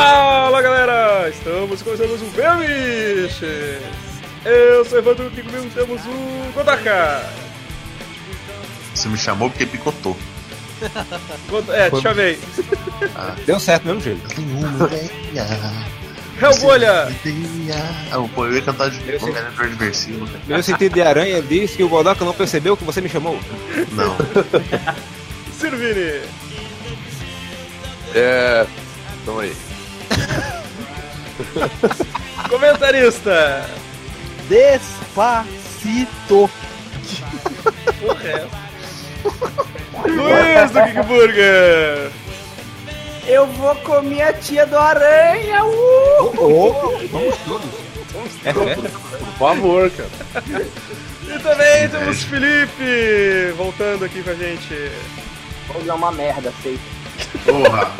Fala galera! Estamos começando mais um Bemiches! Eu sou o Evandro e comigo temos o Godaka! Você me chamou porque picotou. God- É, te chamei. Deu certo mesmo jeito. Eu tenho uma ideia. Hellbolha! Ah, pô, eu ia cantar de Eu sei. Homem-Aranha do Adversivo, cara. Meu sentido de aranha disse que o Godoka não percebeu que você me chamou. Não. Sirvini! É. Tamo aí. Comentarista! Despacito. O resto. Luiz do Geek Burger! Eu vou comer a tia do aranha. Uh! vamos todos. É fé? Por favor, cara. E também temos Felipe voltando aqui com a gente. Vou dar uma merda, sei. Porra.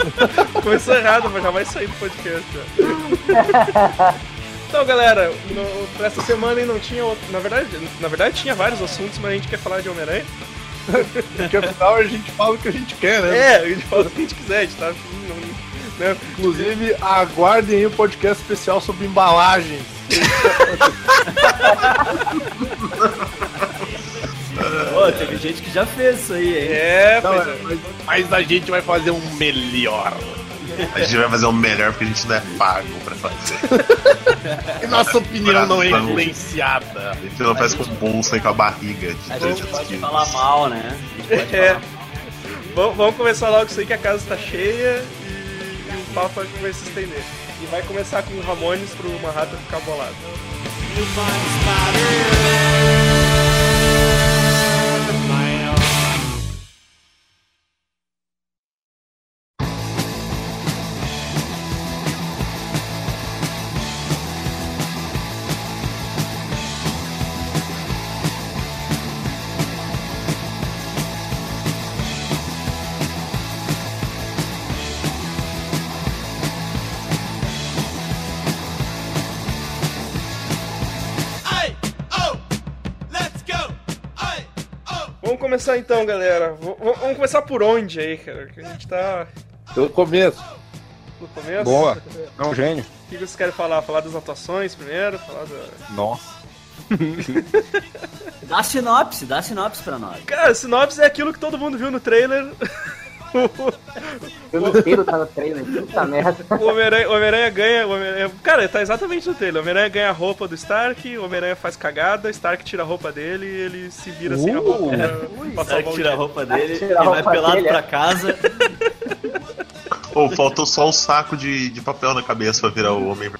Começou errado, mas já vai sair do podcast. já. Então, galera, no, pra essa semana aí não tinha. outro- Na verdade, na verdade, tinha vários assuntos, mas a gente quer falar de Homem-Aranha. Porque afinal a gente fala o que a gente quer, né? É, a gente fala o que a gente quiser, a gente tá. Não, né? Inclusive, aguardem aí o podcast especial sobre embalagens. Pô, teve gente que já fez isso aí, hein? É, Não, pois é, é. mas, mas a gente vai fazer um melhor. A gente vai fazer o melhor porque a gente não é pago pra fazer. E nossa opinião não é influenciada. A gente não faz com o bolso e com a barriga de A gente 300 pode quilos. falar mal, né? A gente pode É. falar Vamos, vamos começar logo isso aí que a casa tá cheia e, e o papo vai se estender. E vai começar com o Ramones pro Manhattan ficar bolado. Começar então, galera. V- vamos começar por onde aí, cara? Que a gente tá Pelo começo. no começo. Boa. É um gênio. O que vocês querem falar? Falar das atuações primeiro? Falar da... Nossa. Dá sinopse, dá sinopse pra nós. Cara, sinopse é aquilo que todo mundo viu no trailer. O filme inteiro tá no trailer. Puta merda. O Homem-Aranha Homem-Aranha ganha. Homem-Aranha- Cara, tá exatamente no trailer. O Homem-Aranha ganha a roupa do Stark, o Homem-Aranha faz cagada, Stark tira a roupa dele e ele se vira sem a roupa pra, pra salvar que o tira a roupa dele e vai pelado dele, pra é. casa. Ou faltou só um saco de, de papel na cabeça pra virar o homem.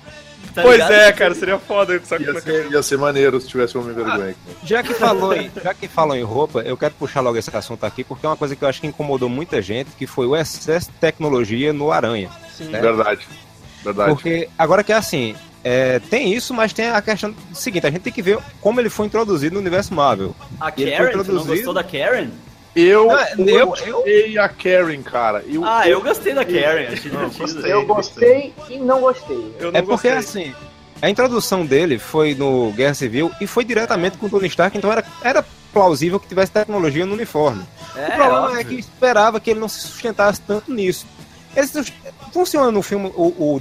Tá Pois ligado? é, cara, seria foda com saco Ia na ser, ia ser maneiro se tivesse homem vergonha. Já que falou em, já que falam em roupa, eu quero puxar logo esse assunto aqui, porque é uma coisa que eu acho que incomodou muita gente, que foi o excesso de tecnologia no Aranha. Sim. né? Verdade. Verdade. Porque agora que é assim, é, tem isso, mas tem a questão seguinte, a gente tem que ver como ele foi introduzido no universo Marvel. A Ele foi Karen, tu não introduzido. gostou da Karen? Eu, Não, eu- eu, eu a Karen, cara. Eu, Ah, eu gostei da Karen, achei Não, divertido. gostei. Eu gostei e não gostei. Eu não É porque gostei. assim, a introdução dele foi no Guerra Civil e foi diretamente com o Tony Stark, então era, era plausível que tivesse tecnologia no uniforme. É, o problema óbvio. é que esperava que ele não se sustentasse tanto nisso. Ele se- funciona no filme o, o, o,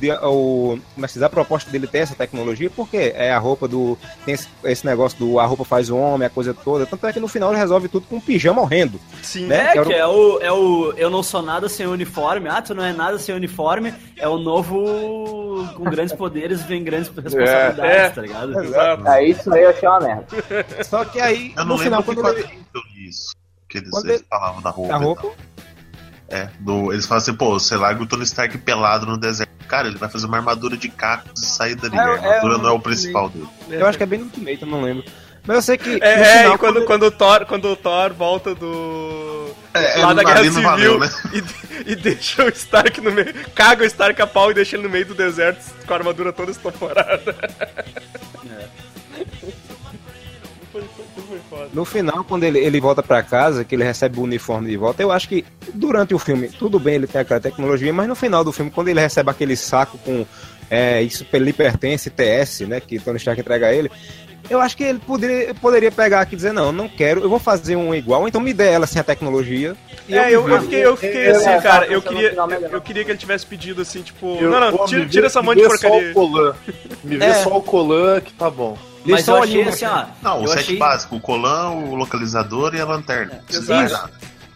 como é que se diz? a proposta dele ter essa tecnologia, porque é a roupa do. Tem esse, esse negócio do a roupa faz o homem, a coisa toda. Tanto é que no final ele resolve tudo com um pijama horrendo. Sim. né? É, Que era que o- é o, é o Eu não sou nada sem uniforme. Ah, tu não é nada sem uniforme. É o novo. Com grandes poderes vem grandes responsabilidades, É. tá ligado? Exato. É isso aí eu achei uma merda. Só que aí, Eu não no final, quando ele. isso. Que eles, Quando ele- falavam da roupa. A roupa. É, do, eles falam assim, pô, você larga o Tony Stark pelado no deserto. Cara, ele vai fazer uma armadura de cacos e sair dali. É, a armadura é, não é o principal dele. Eu acho que é bem no Ultimate, eu não lembro. Mas eu sei que. É, é, final, e quando, quando, o Thor, quando o Thor volta do. É, lá é, da Guerra Civil valeu, né? e, e deixa o Stark no meio. Caga o Stark a pau e deixa ele no meio do deserto com a armadura toda estoporada. Foda. No final, quando ele, ele volta pra casa, que ele recebe o uniforme de volta, eu acho que durante o filme, tudo bem, ele tem aquela tecnologia, mas no final do filme, quando ele recebe aquele saco com é, isso lhe pertence, TS, né, que Tony Stark entrega a ele, Eu acho que ele poderia, poderia pegar aqui e dizer, não, não quero, eu vou fazer um igual, então me dê ela sem a tecnologia. e É, eu, eu fiquei, eu fiquei assim, eu- cara, eu- eu queria, eu, queria que ele tivesse pedido assim, tipo, Eu- não, não, pô, tira, tira essa me mão de vê porcaria. Só o Colan. Me vê É. só o Colan que tá bom. Eles Mas eu ali achei uma- assim, ó. Não, o set achei, básico, o colã, o localizador e a lanterna. Nada.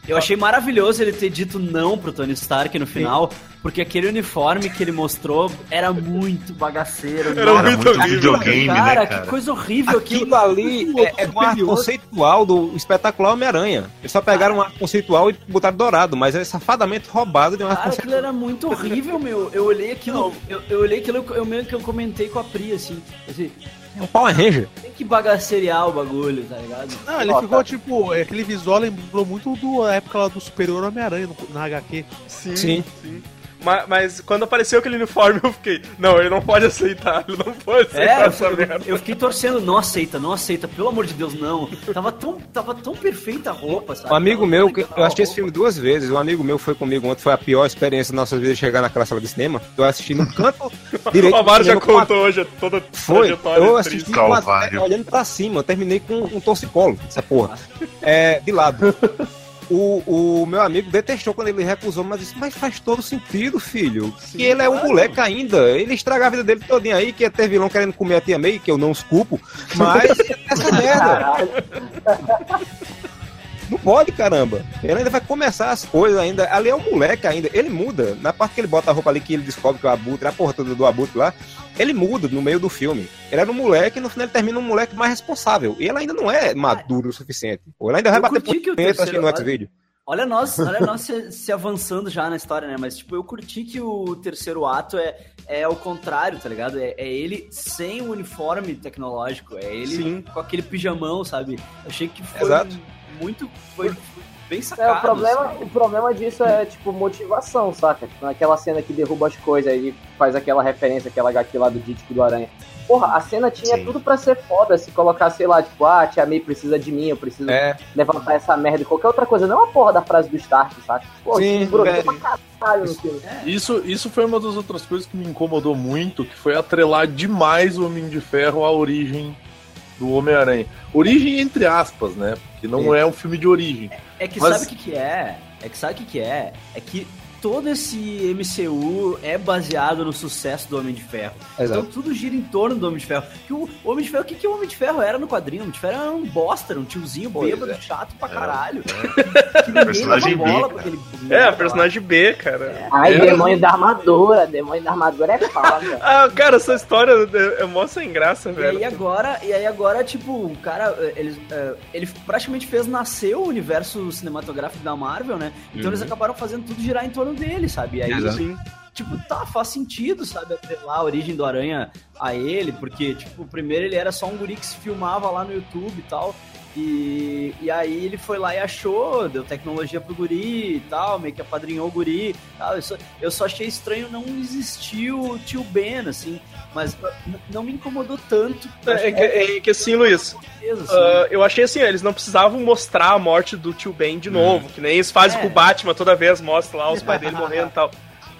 eu achei maravilhoso ele ter dito não pro Tony Stark no final, porque aquele uniforme que ele mostrou era muito bagaceiro. Era Nossa, muito muito horrível. videogame, cara, né, que cara? coisa horrível Aquilo aquilo. ali é, é uma arte conceitual do espetacular Homem-Aranha. Eles só pegaram uma arte conceitual e botaram dourado, mas é safadamente roubado de uma arte Cara, aquilo conceitual. era muito horrível, meu. Eu olhei aquilo, eu, eu olhei aquilo, eu meio que eu comentei com a Pri, assim. assim É um Power Ranger. tem que bagaceriar o bagulho, tá ligado? Não, ele ficou tipo. Aquele visual lembrou muito do a época lá do Superior Homem-Aranha na HQ. Sim, Sim. sim. Ma- Mas, quando apareceu aquele uniforme, eu fiquei, não, ele não pode aceitar, ele não pode aceitar É, eu, essa merda. eu fiquei torcendo, não aceita, não aceita, pelo amor de Deus, não. Tava tão, tava tão perfeita a roupa, sabe? Um amigo Tava meu, eu assisti esse filme duas vezes. Um amigo meu foi comigo ontem, foi a pior experiência das nossas vidas chegar naquela sala de cinema. Eu assisti no canto direito. O Amaro já com a- contou hoje toda a Foi, eu assisti com a- Calvário. olhando pra cima, eu terminei com um torcicolo, essa porra. É, de lado. O, o meu amigo detestou quando ele recusou, mas disse, mas faz todo sentido, filho. que ele é um moleque ainda. Ele estraga a vida dele todinha aí, que ia ter vilão querendo comer a tia May, que eu não os culpo. Mas essa merda. Não pode, caramba. Ele ainda vai começar as coisas ainda. Ali é um moleque ainda. Ele muda. Na parte que ele bota a roupa ali que ele descobre que o abutre, a porra toda do abutre lá, ele muda no meio do filme. Ele era um moleque e no final ele termina um moleque mais responsável. E ele ainda não é maduro o suficiente. Ou ele ainda vai Eu bater punheta, acho que terceiro no lado- X-Video. Olha nós, olha nós se, se avançando já na história, né? Mas, tipo, eu curti que o terceiro ato é, é o contrário, tá ligado? É, é ele sem o uniforme tecnológico. É ele Sim. com aquele pijamão, sabe? Eu achei que foi Exato. Muito... Foi bem É, sacado. o, problema, assim. o problema disso é, tipo, motivação, saca? Tipo, naquela cena que derruba as coisas e faz aquela referência, aquela HQ lá do Dítico do Aranha. Porra, a cena tinha Sim. tudo pra ser foda se colocar, sei lá, tipo, ah, a Tia May precisa de mim, eu preciso É, levantar essa merda e qualquer outra coisa. Não a porra da frase do Stark, saca? Pô, Sim, isso caralho filme. Isso, isso foi uma das outras coisas que me incomodou muito, que foi atrelar demais o Homem de Ferro à origem do Homem-Aranha. Origem entre aspas, né? Porque não Sim. é um filme de origem. É que Mas- sabe o que que é? É que sabe o que que é? É que todo esse MCU é baseado no sucesso do Homem de Ferro. exato. Então tudo gira em torno do Homem de Ferro. Que o Homem de Ferro, o que, que o Homem de Ferro era no quadrinho? O Homem de Ferro era um bosta, era um tiozinho Pois bêbado, é. chato pra É, caralho. é. Que ninguém Personagem B, aquele É, personagem B, cara. Ai, É. demônio da armadura, demônio da armadura é foda. Ah, cara, essa história é, é mó sem graça, lá. E velho. aí agora, e aí agora, tipo, o cara, eh, ele, eh, ele praticamente fez nascer o universo cinematográfico da Marvel, né? Então Uhum. eles acabaram fazendo tudo girar em torno dele, sabe? E aí, Exato. Sim. tipo, tá, faz sentido, sabe, atrelar a origem do Aranha a ele, porque, tipo, primeiro ele era só um guri que se filmava lá no YouTube e tal, e, e aí ele foi lá e achou, deu tecnologia pro guri e tal, meio que apadrinhou o guri e tal. Eu só, eu só achei estranho não existir o tio Ben, assim, mas n- não me incomodou tanto. É, é que, é que assim, Luiz, certeza, assim. ah, eu achei assim, eles não precisavam mostrar a morte do tio Ben de novo, que nem eles fazem É. com o Batman toda vez, mostra lá os pais dele morrendo e tal.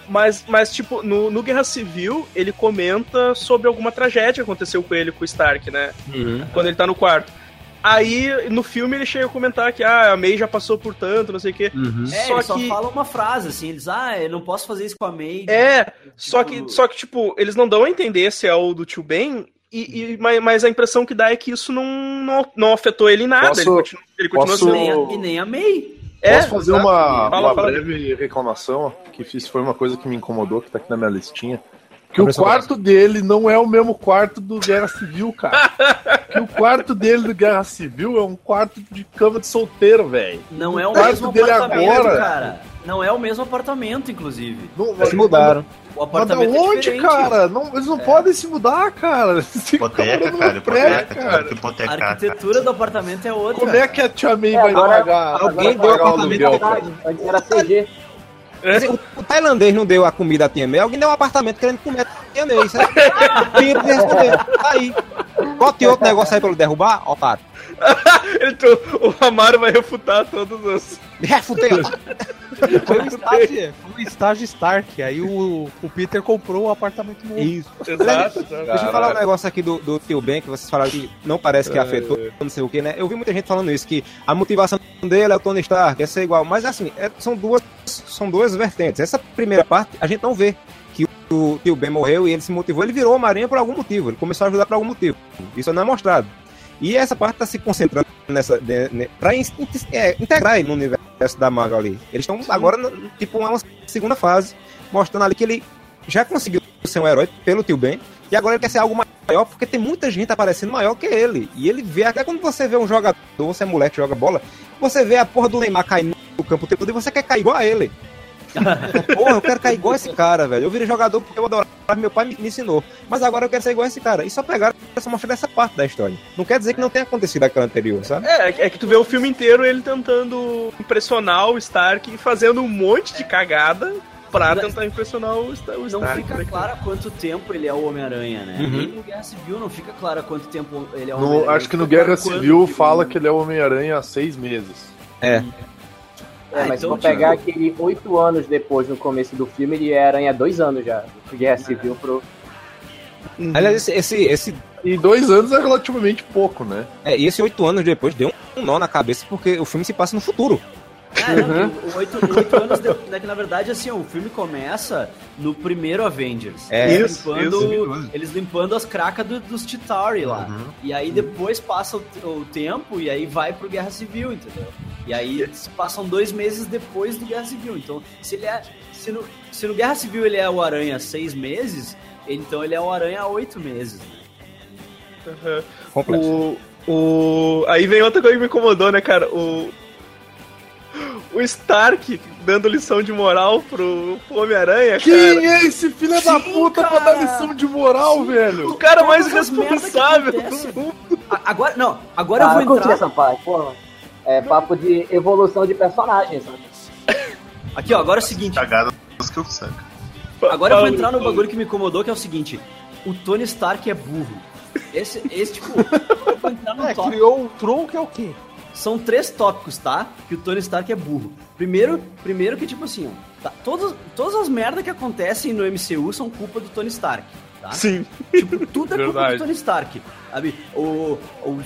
Mas, mas, tipo, no, no Guerra Civil, ele comenta sobre alguma tragédia que aconteceu com ele, com o Stark, né? Uhum. Quando ele tá no quarto. Aí, no filme, ele chega a comentar que ah, a May já passou por tanto, não sei o quê. Uhum. É, só ele só que- fala uma frase, assim, eles, ah, eu não posso fazer isso com a May. É, só Tipo- que, só que, tipo, eles não dão a entender se é o do tio Ben, e, e- mas, mas a impressão que dá é que isso não, não, não afetou ele em nada. Posso- ele continua, ele continua posso- E sendo. nem a, e nem a May. É, Posso fazer exato. uma, Fala, uma fala. breve reclamação? Que fiz, foi uma coisa que me incomodou, que tá aqui na minha listinha. Que Abre o quarto dele não é o mesmo quarto do Guerra Civil, cara. que o quarto dele do Guerra Civil é um quarto de cama de solteiro, velho. Não é o quarto mesmo dele apartamento, agora- cara. Não é o mesmo apartamento, inclusive. Não, Eles mudaram. O Mas da apartamento é onde, diferente. cara? Não, eles não podem se mudar, cara. Hipoteca, cara. Hipoteca, cara. que A Hipotecar, cara. arquitetura do apartamento é outra. Como é que a Tia May É, vai agora- pagar, alguém deu o apartamento aluguel, cara? Antes era CG. O, o tailandês não deu a comida a Tia May, alguém deu um apartamento querendo comer a Tia May. Isso é. Tá aí. Bote outro negócio aí pra ele derrubar, otário. Ele, o Amaro vai refutar todos os. Refutei, otário. Foi o estágio, foi o estágio Stark. Aí o, o Peter comprou o apartamento novo. Isso. Exato. Deixa eu falar um negócio aqui do, do Tio Ben, que vocês falaram que não parece que afetou, não sei o que, né? Eu vi muita gente falando isso, que a motivação dele é o Tony Stark, é ser igual. Mas assim, é- são, duas, são duas vertentes. Essa primeira parte, a gente não vê que o, Tio Ben morreu e ele se motivou. Ele virou Homem-Aranha por algum motivo. Ele começou a ajudar por algum motivo. Isso não é mostrado. E essa parte tá se concentrando nessa. De, ne, pra in- é, integrar ele no universo da Marvel ali. Eles estão agora, tipo, uma segunda fase, mostrando ali que ele já conseguiu ser um herói pelo Tio Ben. E agora ele quer ser algo maior, porque tem muita gente aparecendo maior que ele. E ele vê, até quando você vê um jogador, você é moleque que joga bola, você vê a porra do Neymar caindo no campo o tempo todo e você quer cair igual a ele. porra, eu quero cair igual esse cara, velho. Eu virei jogador porque eu adorava, meu pai me, me ensinou. Mas agora eu quero ser igual a esse cara. E só pegaram essa mostra dessa parte da história. Não quer dizer que não tenha acontecido aquela anterior, sabe? É, é que tu vê o filme inteiro ele tentando impressionar o Stark e fazendo um monte de cagada pra tentar impressionar o, Sta- o Não Stark. fica né, claro há quanto tempo ele é o Homem-Aranha, né? Uhum. Nem no Guerra Civil não fica claro há quanto tempo ele é o Homem-Aranha. acho que no Guerra Civil fala que ele é o Homem-Aranha há seis meses. É, Ah, mas se então, for pegar tipo, aquele oito anos depois, no começo do filme, ele é aranha há dois anos já. Guerra Civil pro. Aliás, esse, esse, esse, E dois anos é relativamente pouco, né? é, e esse oito anos depois deu um nó na cabeça, porque o filme se passa no futuro. É, o oito, oito anos, de, né, que na verdade, assim, o filme começa no primeiro Avengers. É, eles, isso, limpando, isso. eles limpando as cracas do- dos Chitauri lá. Uhum. E aí depois passa o, o tempo e aí vai pro Guerra Civil, entendeu? E aí se passam dois meses depois do Guerra Civil. Então, se ele é. Se no, se no Guerra Civil ele é o Aranha há seis meses, então ele é o Aranha oito meses. Uhum. O, o... Aí vem outra coisa que me incomodou, né, cara? O. O Stark dando lição de moral pro, pro Homem-Aranha, Quem cara. é esse filho da Sim, puta pra cara. dar lição de moral, O velho? cara mais responsável do mundo. Agora, não, agora Ah, eu vou curti entrar. essa parte, porra. É papo de evolução de personagens, sabe? Aqui, ó, agora é o seguinte. Cagadas que eu saco. Agora eu vou entrar no bagulho que me incomodou, que é o seguinte: o Tony Stark é burro. Esse, esse tipo, eu vou entrar no É, tópico. criou o Tron, que é o quê? São três tópicos, tá? Que o Tony Stark é burro. Primeiro, primeiro que, tipo assim, ó, tá, todas, todas as merdas que acontecem no MCU são culpa do Tony Stark, tá? Sim. Tipo, tudo é culpa Verdade. do Tony Stark. Sabe? O, o,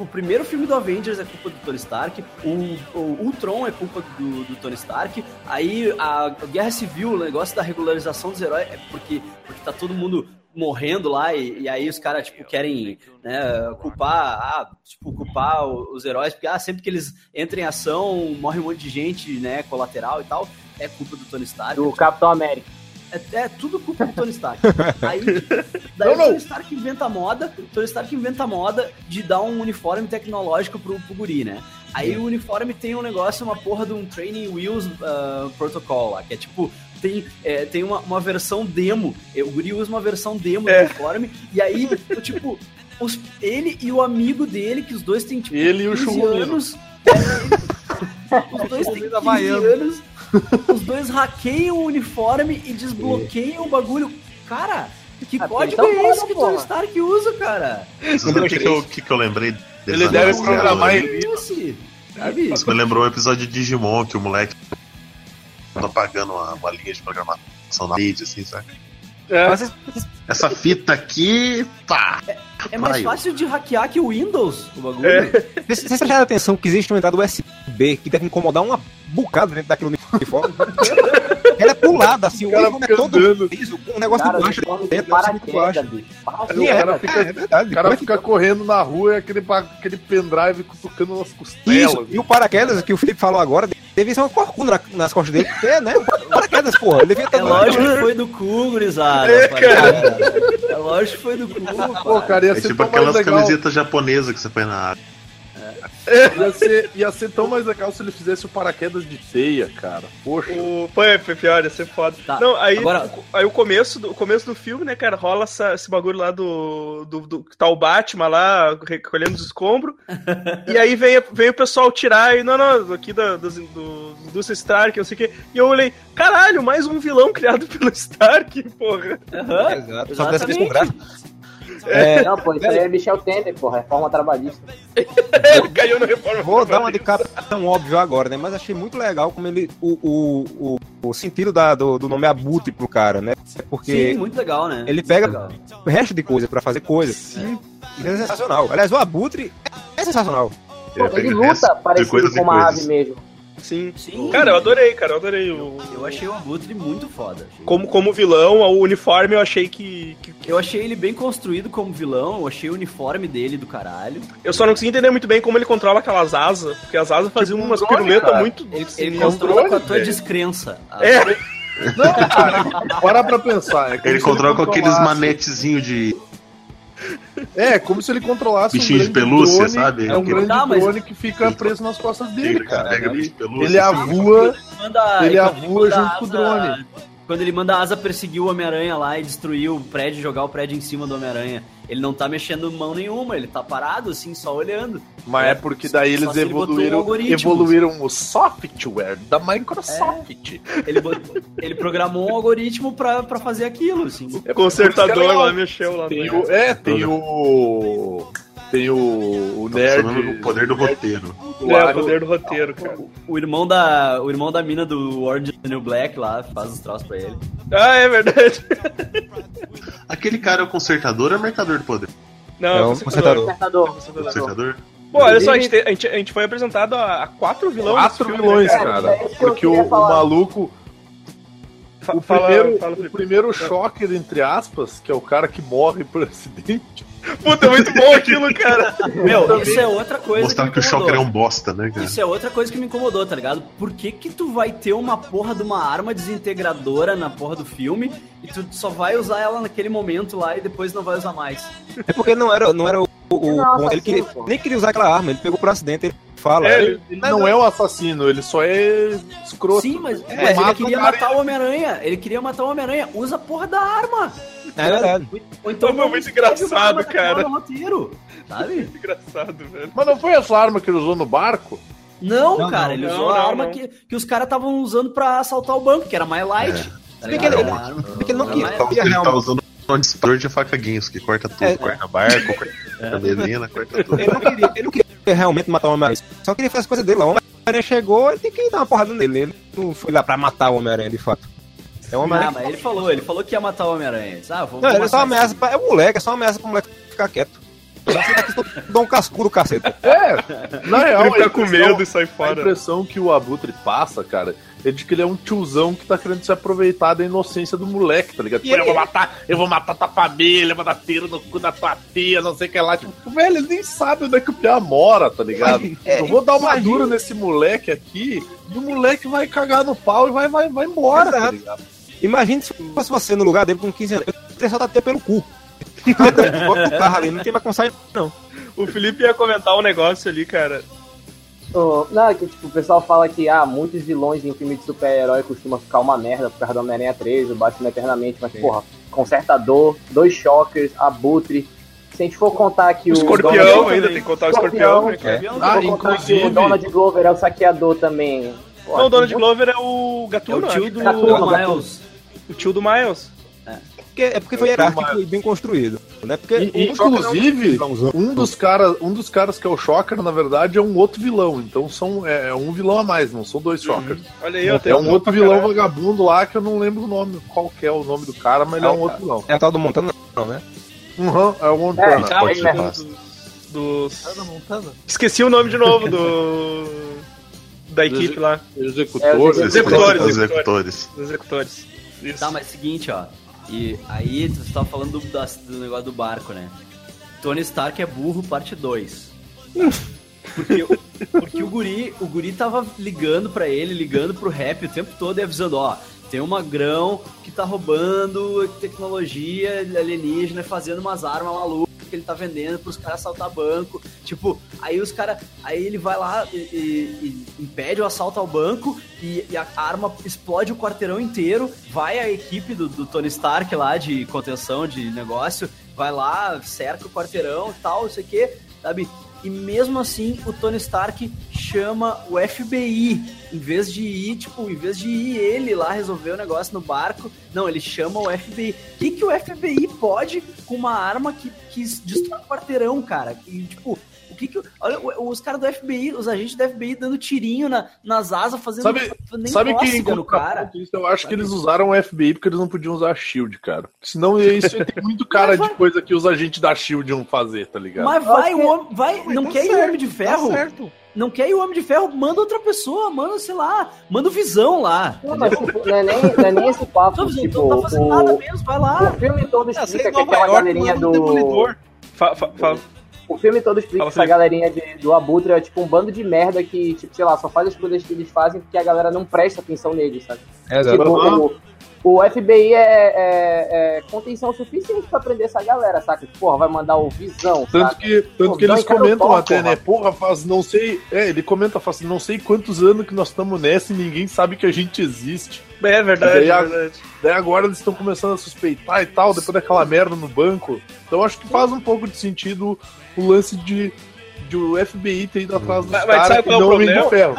o primeiro filme do Avengers é culpa do Tony Stark. O, o Ultron é culpa do, do Tony Stark. Aí a Guerra Civil, o negócio da regularização dos heróis, é porque, porque tá todo mundo morrendo lá e, e aí os caras tipo querem né, culpar ah, tipo culpar os heróis porque ah, sempre que eles entram em ação morre um monte de gente né colateral e tal é culpa do Tony Stark Do Capitão América. é, é tudo culpa do Tony Stark. Aí, daí o. Tony Stark inventa a moda, o Tony Stark inventa a moda de dar um uniforme tecnológico pro, pro guri, né? Aí o uniforme tem um negócio, uma porra de um Training Wheels uh, Protocol lá, que é tipo, tem, é, tem uma, uma versão demo, é, o guri usa uma versão demo É. do uniforme, e aí, tipo, os- ele e o amigo dele, que os dois têm tipo Ele e o 15 Churrumino. anos. é, os dois têm 15 Churrumino havaiano. anos. Os dois hackeiam o uniforme e desbloqueiam o bagulho. Cara, que Ah, código então é esse que o Tony. Stark usa, cara? Sabe o que, que, eu, que, que eu lembrei desse Ele deve programar ele. é? Sabe? Isso me lembrou um episódio de Digimon que o moleque tá apagando uma, uma linha de programação na rede, assim, sabe? É. Mas Essa fita aqui, pá! É mais Vai. fácil de hackear que o Windows, o bagulho. É. Vocês vocês prestaram atenção que existe uma entrada USB que deve incomodar uma bocada dentro daquele uniforme? Ela é pulada, assim, o cara é fica todo liso, com um negócio Cara, de o baixo uniforme de dentro, assim, muito baixo. paraquedas, bicho. Fala Sim, o é, cara é, fica- é verdade. O cara fica correndo na rua e aquele, pa- aquele pendrive cutucando nas costelas. Isso, e o paraquedas que o Felipe falou agora deve ser uma corcunda na- nas costas dele, porque é, né? Paraquedas, porra. Ele devia estar É lógico que foi do cu, gurizada. É, lógico que foi do cu. Pô, cara, ia É ser tipo aquelas legal. camisetas japonesas que você põe na água. Ia ser, ia ser tão mais legal se ele fizesse o paraquedas de teia, cara. Poxa. O, foi, foi pior, ia ser foda. Tá, Não, aí, agora- aí o começo do, o começo do filme, né, cara, rola essa- esse bagulho lá do, do, do. Tá o Batman lá recolhendo os escombros. e aí vem, vem o pessoal tirar e. Não, não, aqui da, dos, do, do Stark, não sei o quê. E eu olhei, caralho, mais um vilão criado pelo Stark, porra. Aham, Exato, só dessa vez com. Gráfico. É, Não, pô, isso aí é Michel Temer, pô, reforma trabalhista. Ele ganhou na reforma. Vou dar uma de capitão óbvio agora, né? Mas achei muito legal como ele. O, o, o, o sentido da, do, do nome abutre pro cara, né? Porque Sim, muito legal, né? ele pega o resto de coisa pra fazer coisa. Sim. É sensacional. Aliás, o abutre é sensacional. Pô, pega ele luta parecido coisas com uma coisas. ave mesmo. Sim. Sim. Cara, eu adorei, cara, eu adorei o. Eu achei o Abutre muito foda. Achei- Como, como vilão, o uniforme eu achei que, que- Eu achei ele bem construído como vilão, eu achei o uniforme dele do caralho. Eu só não consegui entender muito bem como ele controla aquelas asas, porque as asas faziam Tipo um umas piruletas muito. Ele, ele controla com a tua velho. descrença. A- É, Não, cara, para pra pensar. É Ele controla com aqueles controlasse- manetezinhos de É, como se ele controlasse Bichinho um de grande pelúcia, drone, sabe? É um grande Tá, mas- drone que fica preso nas costas dele, Ele cara. pega Ele, pelúcia. ele avua, manda, ele avua junto com o drone. Quando ele manda a asa perseguir o Homem-Aranha lá e destruir o prédio, jogar o prédio em cima do Homem-Aranha, ele não tá mexendo mão nenhuma, ele tá parado assim, só olhando. mas é porque daí eles se ele botou evoluíram, evoluíram o software da Microsoft. Ele, bot- ele programou um algoritmo pra, pra fazer aquilo, assim. o consertador é lá mexeu lá. Tem o, é, tem o. Tem o, o nerd. No poder do roteiro. do É, o poder do roteiro, cara. O irmão da, o irmão da mina do Orange New Black lá faz os troços pra ele. Ah, é verdade. Aquele cara é o consertador ou é o mercador do poder? Não, É um consertador. consertador. Consertador. Consertador? Pô, olha só, a gente, te- a gente, a gente foi apresentado a, a quatro vilões. Quatro filme, vilões, né, cara. É Porque o, o falar. maluco. O fala- primeiro, fala, o primeiro choque, entre aspas, que é o cara que morre por acidente. Puta, é muito bom aquilo, cara. Meu, isso é outra coisa Mostrar que, que o Shocker é um bosta, né, cara? Isso é outra coisa que me incomodou, tá ligado? Por que que tu vai ter uma porra de uma arma desintegradora na porra do filme e tu só vai usar ela naquele momento lá e depois não vai usar mais? É porque não era, não era o, o ponto. Ele queria, nem queria usar aquela arma, ele pegou por acidente, ele fala. É, Ele, ele não é um assassino, ele só é escroto. Sim, mas, É, mas ele queria o matar o Homem-Aranha. Ele queria matar o Homem-Aranha. Usa a porra da arma. É verdade. Ou então Foi muito engraçado, cara. roteiro, sabe? Engraçado, velho. Mas não foi essa arma que ele usou no barco? Não, Não, cara, não, ele não, usou a não, arma. Que, que os caras estavam usando pra assaltar o banco, que era mais light. Tá que ligado? ele- que ele não queria, queria Ele tá realmente- usando um disparador de faca Guinness, que corta tudo. É. corta barco, corta melena, corta tudo. Ele não queria, ele não queria realmente matar o Homem-Aranha. Só queria fazer as coisas dele. O Homem-Aranha chegou, ele tem que dar uma porrada nele. Ele não foi lá pra matar o Homem-Aranha, de fato. É o Ah, Homem-Aranha. mas ele falou, ele falou que ia matar o Homem-Aranha. Ah, vou, Não, vou ele é só ameaça esse- pra. É o moleque, é só uma ameaça pro moleque ficar quieto. Tá dá um cascudo do cacete. É, na real, Ele fica a com medo e sai A fora. impressão que o Abutre passa, cara, é de que ele é um tiozão que tá querendo se aproveitar da inocência do moleque, tá ligado? Pô, eu vou matar, eu vou matar tua família, eu vou dar tiro no cu da tua tia, não sei o que lá. Tipo, velho, ele nem sabe onde é que o Pia mora, tá ligado? É, eu vou dar uma imagina- dura nesse moleque aqui, e o moleque vai cagar no pau e vai, vai, vai embora, tá ligado? Imagina se fosse você no lugar dele com 15 anos. Eu teria só até pelo cu. Bota o carro ali, não tem mais como sair, não. O Felipe ia comentar um negócio ali, cara. Oh, não, é que tipo, o pessoal fala que ah, muitos vilões em filme de super-herói costumam ficar uma merda por causa do Homem-Aranha 3, o Batman Eternamente, mas porra, Consertador, dois Shockers, Abutre. Se a gente for contar que O escorpião Donald- ainda tem que contar o Escorpião. escorpião, né? É. Ah, inclusive- o Donald Glover é o saqueador também. Porra, Não, o Donald Glover é o É o Gatuno, tio do Gatuno, Miles. o tio do Miles. Porque, é porque foi hierárquico e bem construído. Né? Porque E- Shocker inclusive, é um. Um dos, cara, um dos caras que é o Shocker, na verdade, é um outro vilão. Então são, é, é um vilão a mais, não são dois Shockers. Olha aí, É um outro vilão caralho. vagabundo lá que eu não lembro o nome, qual que é o nome do cara, mas ele é um outro vilão. É a tal do Montana, não, né? Uhum, é o É, Montana. tá, Pode é, ser. Dos, dos- Esqueci o nome de novo do. Da equipe lá, Executor. É, Executores, executores. executores. Isso. Tá, mas seguinte, ó. E aí, tu tava falando do, do negócio do barco, né? Tony Stark é burro, parte 2. Porque, porque o guri, o guri tava ligando pra ele, ligando pro rap o tempo todo e avisando, ó, tem um magrão que tá roubando tecnologia alienígena, fazendo umas armas malucas que ele tá vendendo pros caras assaltar banco. Tipo, aí os caras. Aí ele vai lá e, e- e impede o assalto ao banco e, e a arma explode o quarteirão inteiro. Vai a equipe do, do Tony Stark lá de contenção de negócio, vai lá, cerca o quarteirão e tal, não sei o que, sabe? E mesmo assim o Tony Stark chama o FBI. Em vez de ir, tipo, em vez de ir ele lá resolver o negócio no barco, não, ele chama o FBI. O que, que o FBI pode com uma arma que, que destrói um quarteirão, cara? E, tipo, que que. Olha, os caras do FBI, os agentes do FBI dando tirinho na, nas asas, fazendo. Sabe, nem sabe que no cara. isso, eu acho que eles usaram o FBI porque eles não podiam usar a Shield, cara. Senão isso ia ter muito cara de coisa que os agentes da Shield iam fazer, tá ligado? Mas vai o homem. Vai, não Tá quer ir o certo, Homem de Ferro? Tá certo. Não quer ir o Homem de Ferro? Manda outra pessoa, manda, sei lá, manda o Visão lá. Não, mas tipo, não, é nem, não é nem esse papo, Não, tipo, não tá fazendo o, nada mesmo, vai lá. o filme todo Ah, explica em que aquela galerinha do... demolidor. Fa- fa- fala. O filme todo explica Fala, que essa galerinha de- do Abutre é tipo um bando de merda que, tipo, sei lá, só faz as coisas que eles fazem porque a galera não presta atenção neles, sabe? Exato. Tipo, o, o FBI é, é- é contenção suficiente pra prender essa galera, saca? Porra, vai mandar o Visão, Tanto saca? que, tanto Pô, que eles em cara comentam pau, até, porra. né? Porra, faz não sei. É, ele comenta, faz não sei quantos anos que nós estamos nessa e ninguém sabe que a gente existe. É verdade, Daí é verdade. Daí agora eles estão começando a suspeitar e tal, depois daquela merda no banco. Então acho que faz um pouco de sentido o lance de, de o FBI ter ido atrás dos Mas- mas caras sabe qual é o problema? ferro.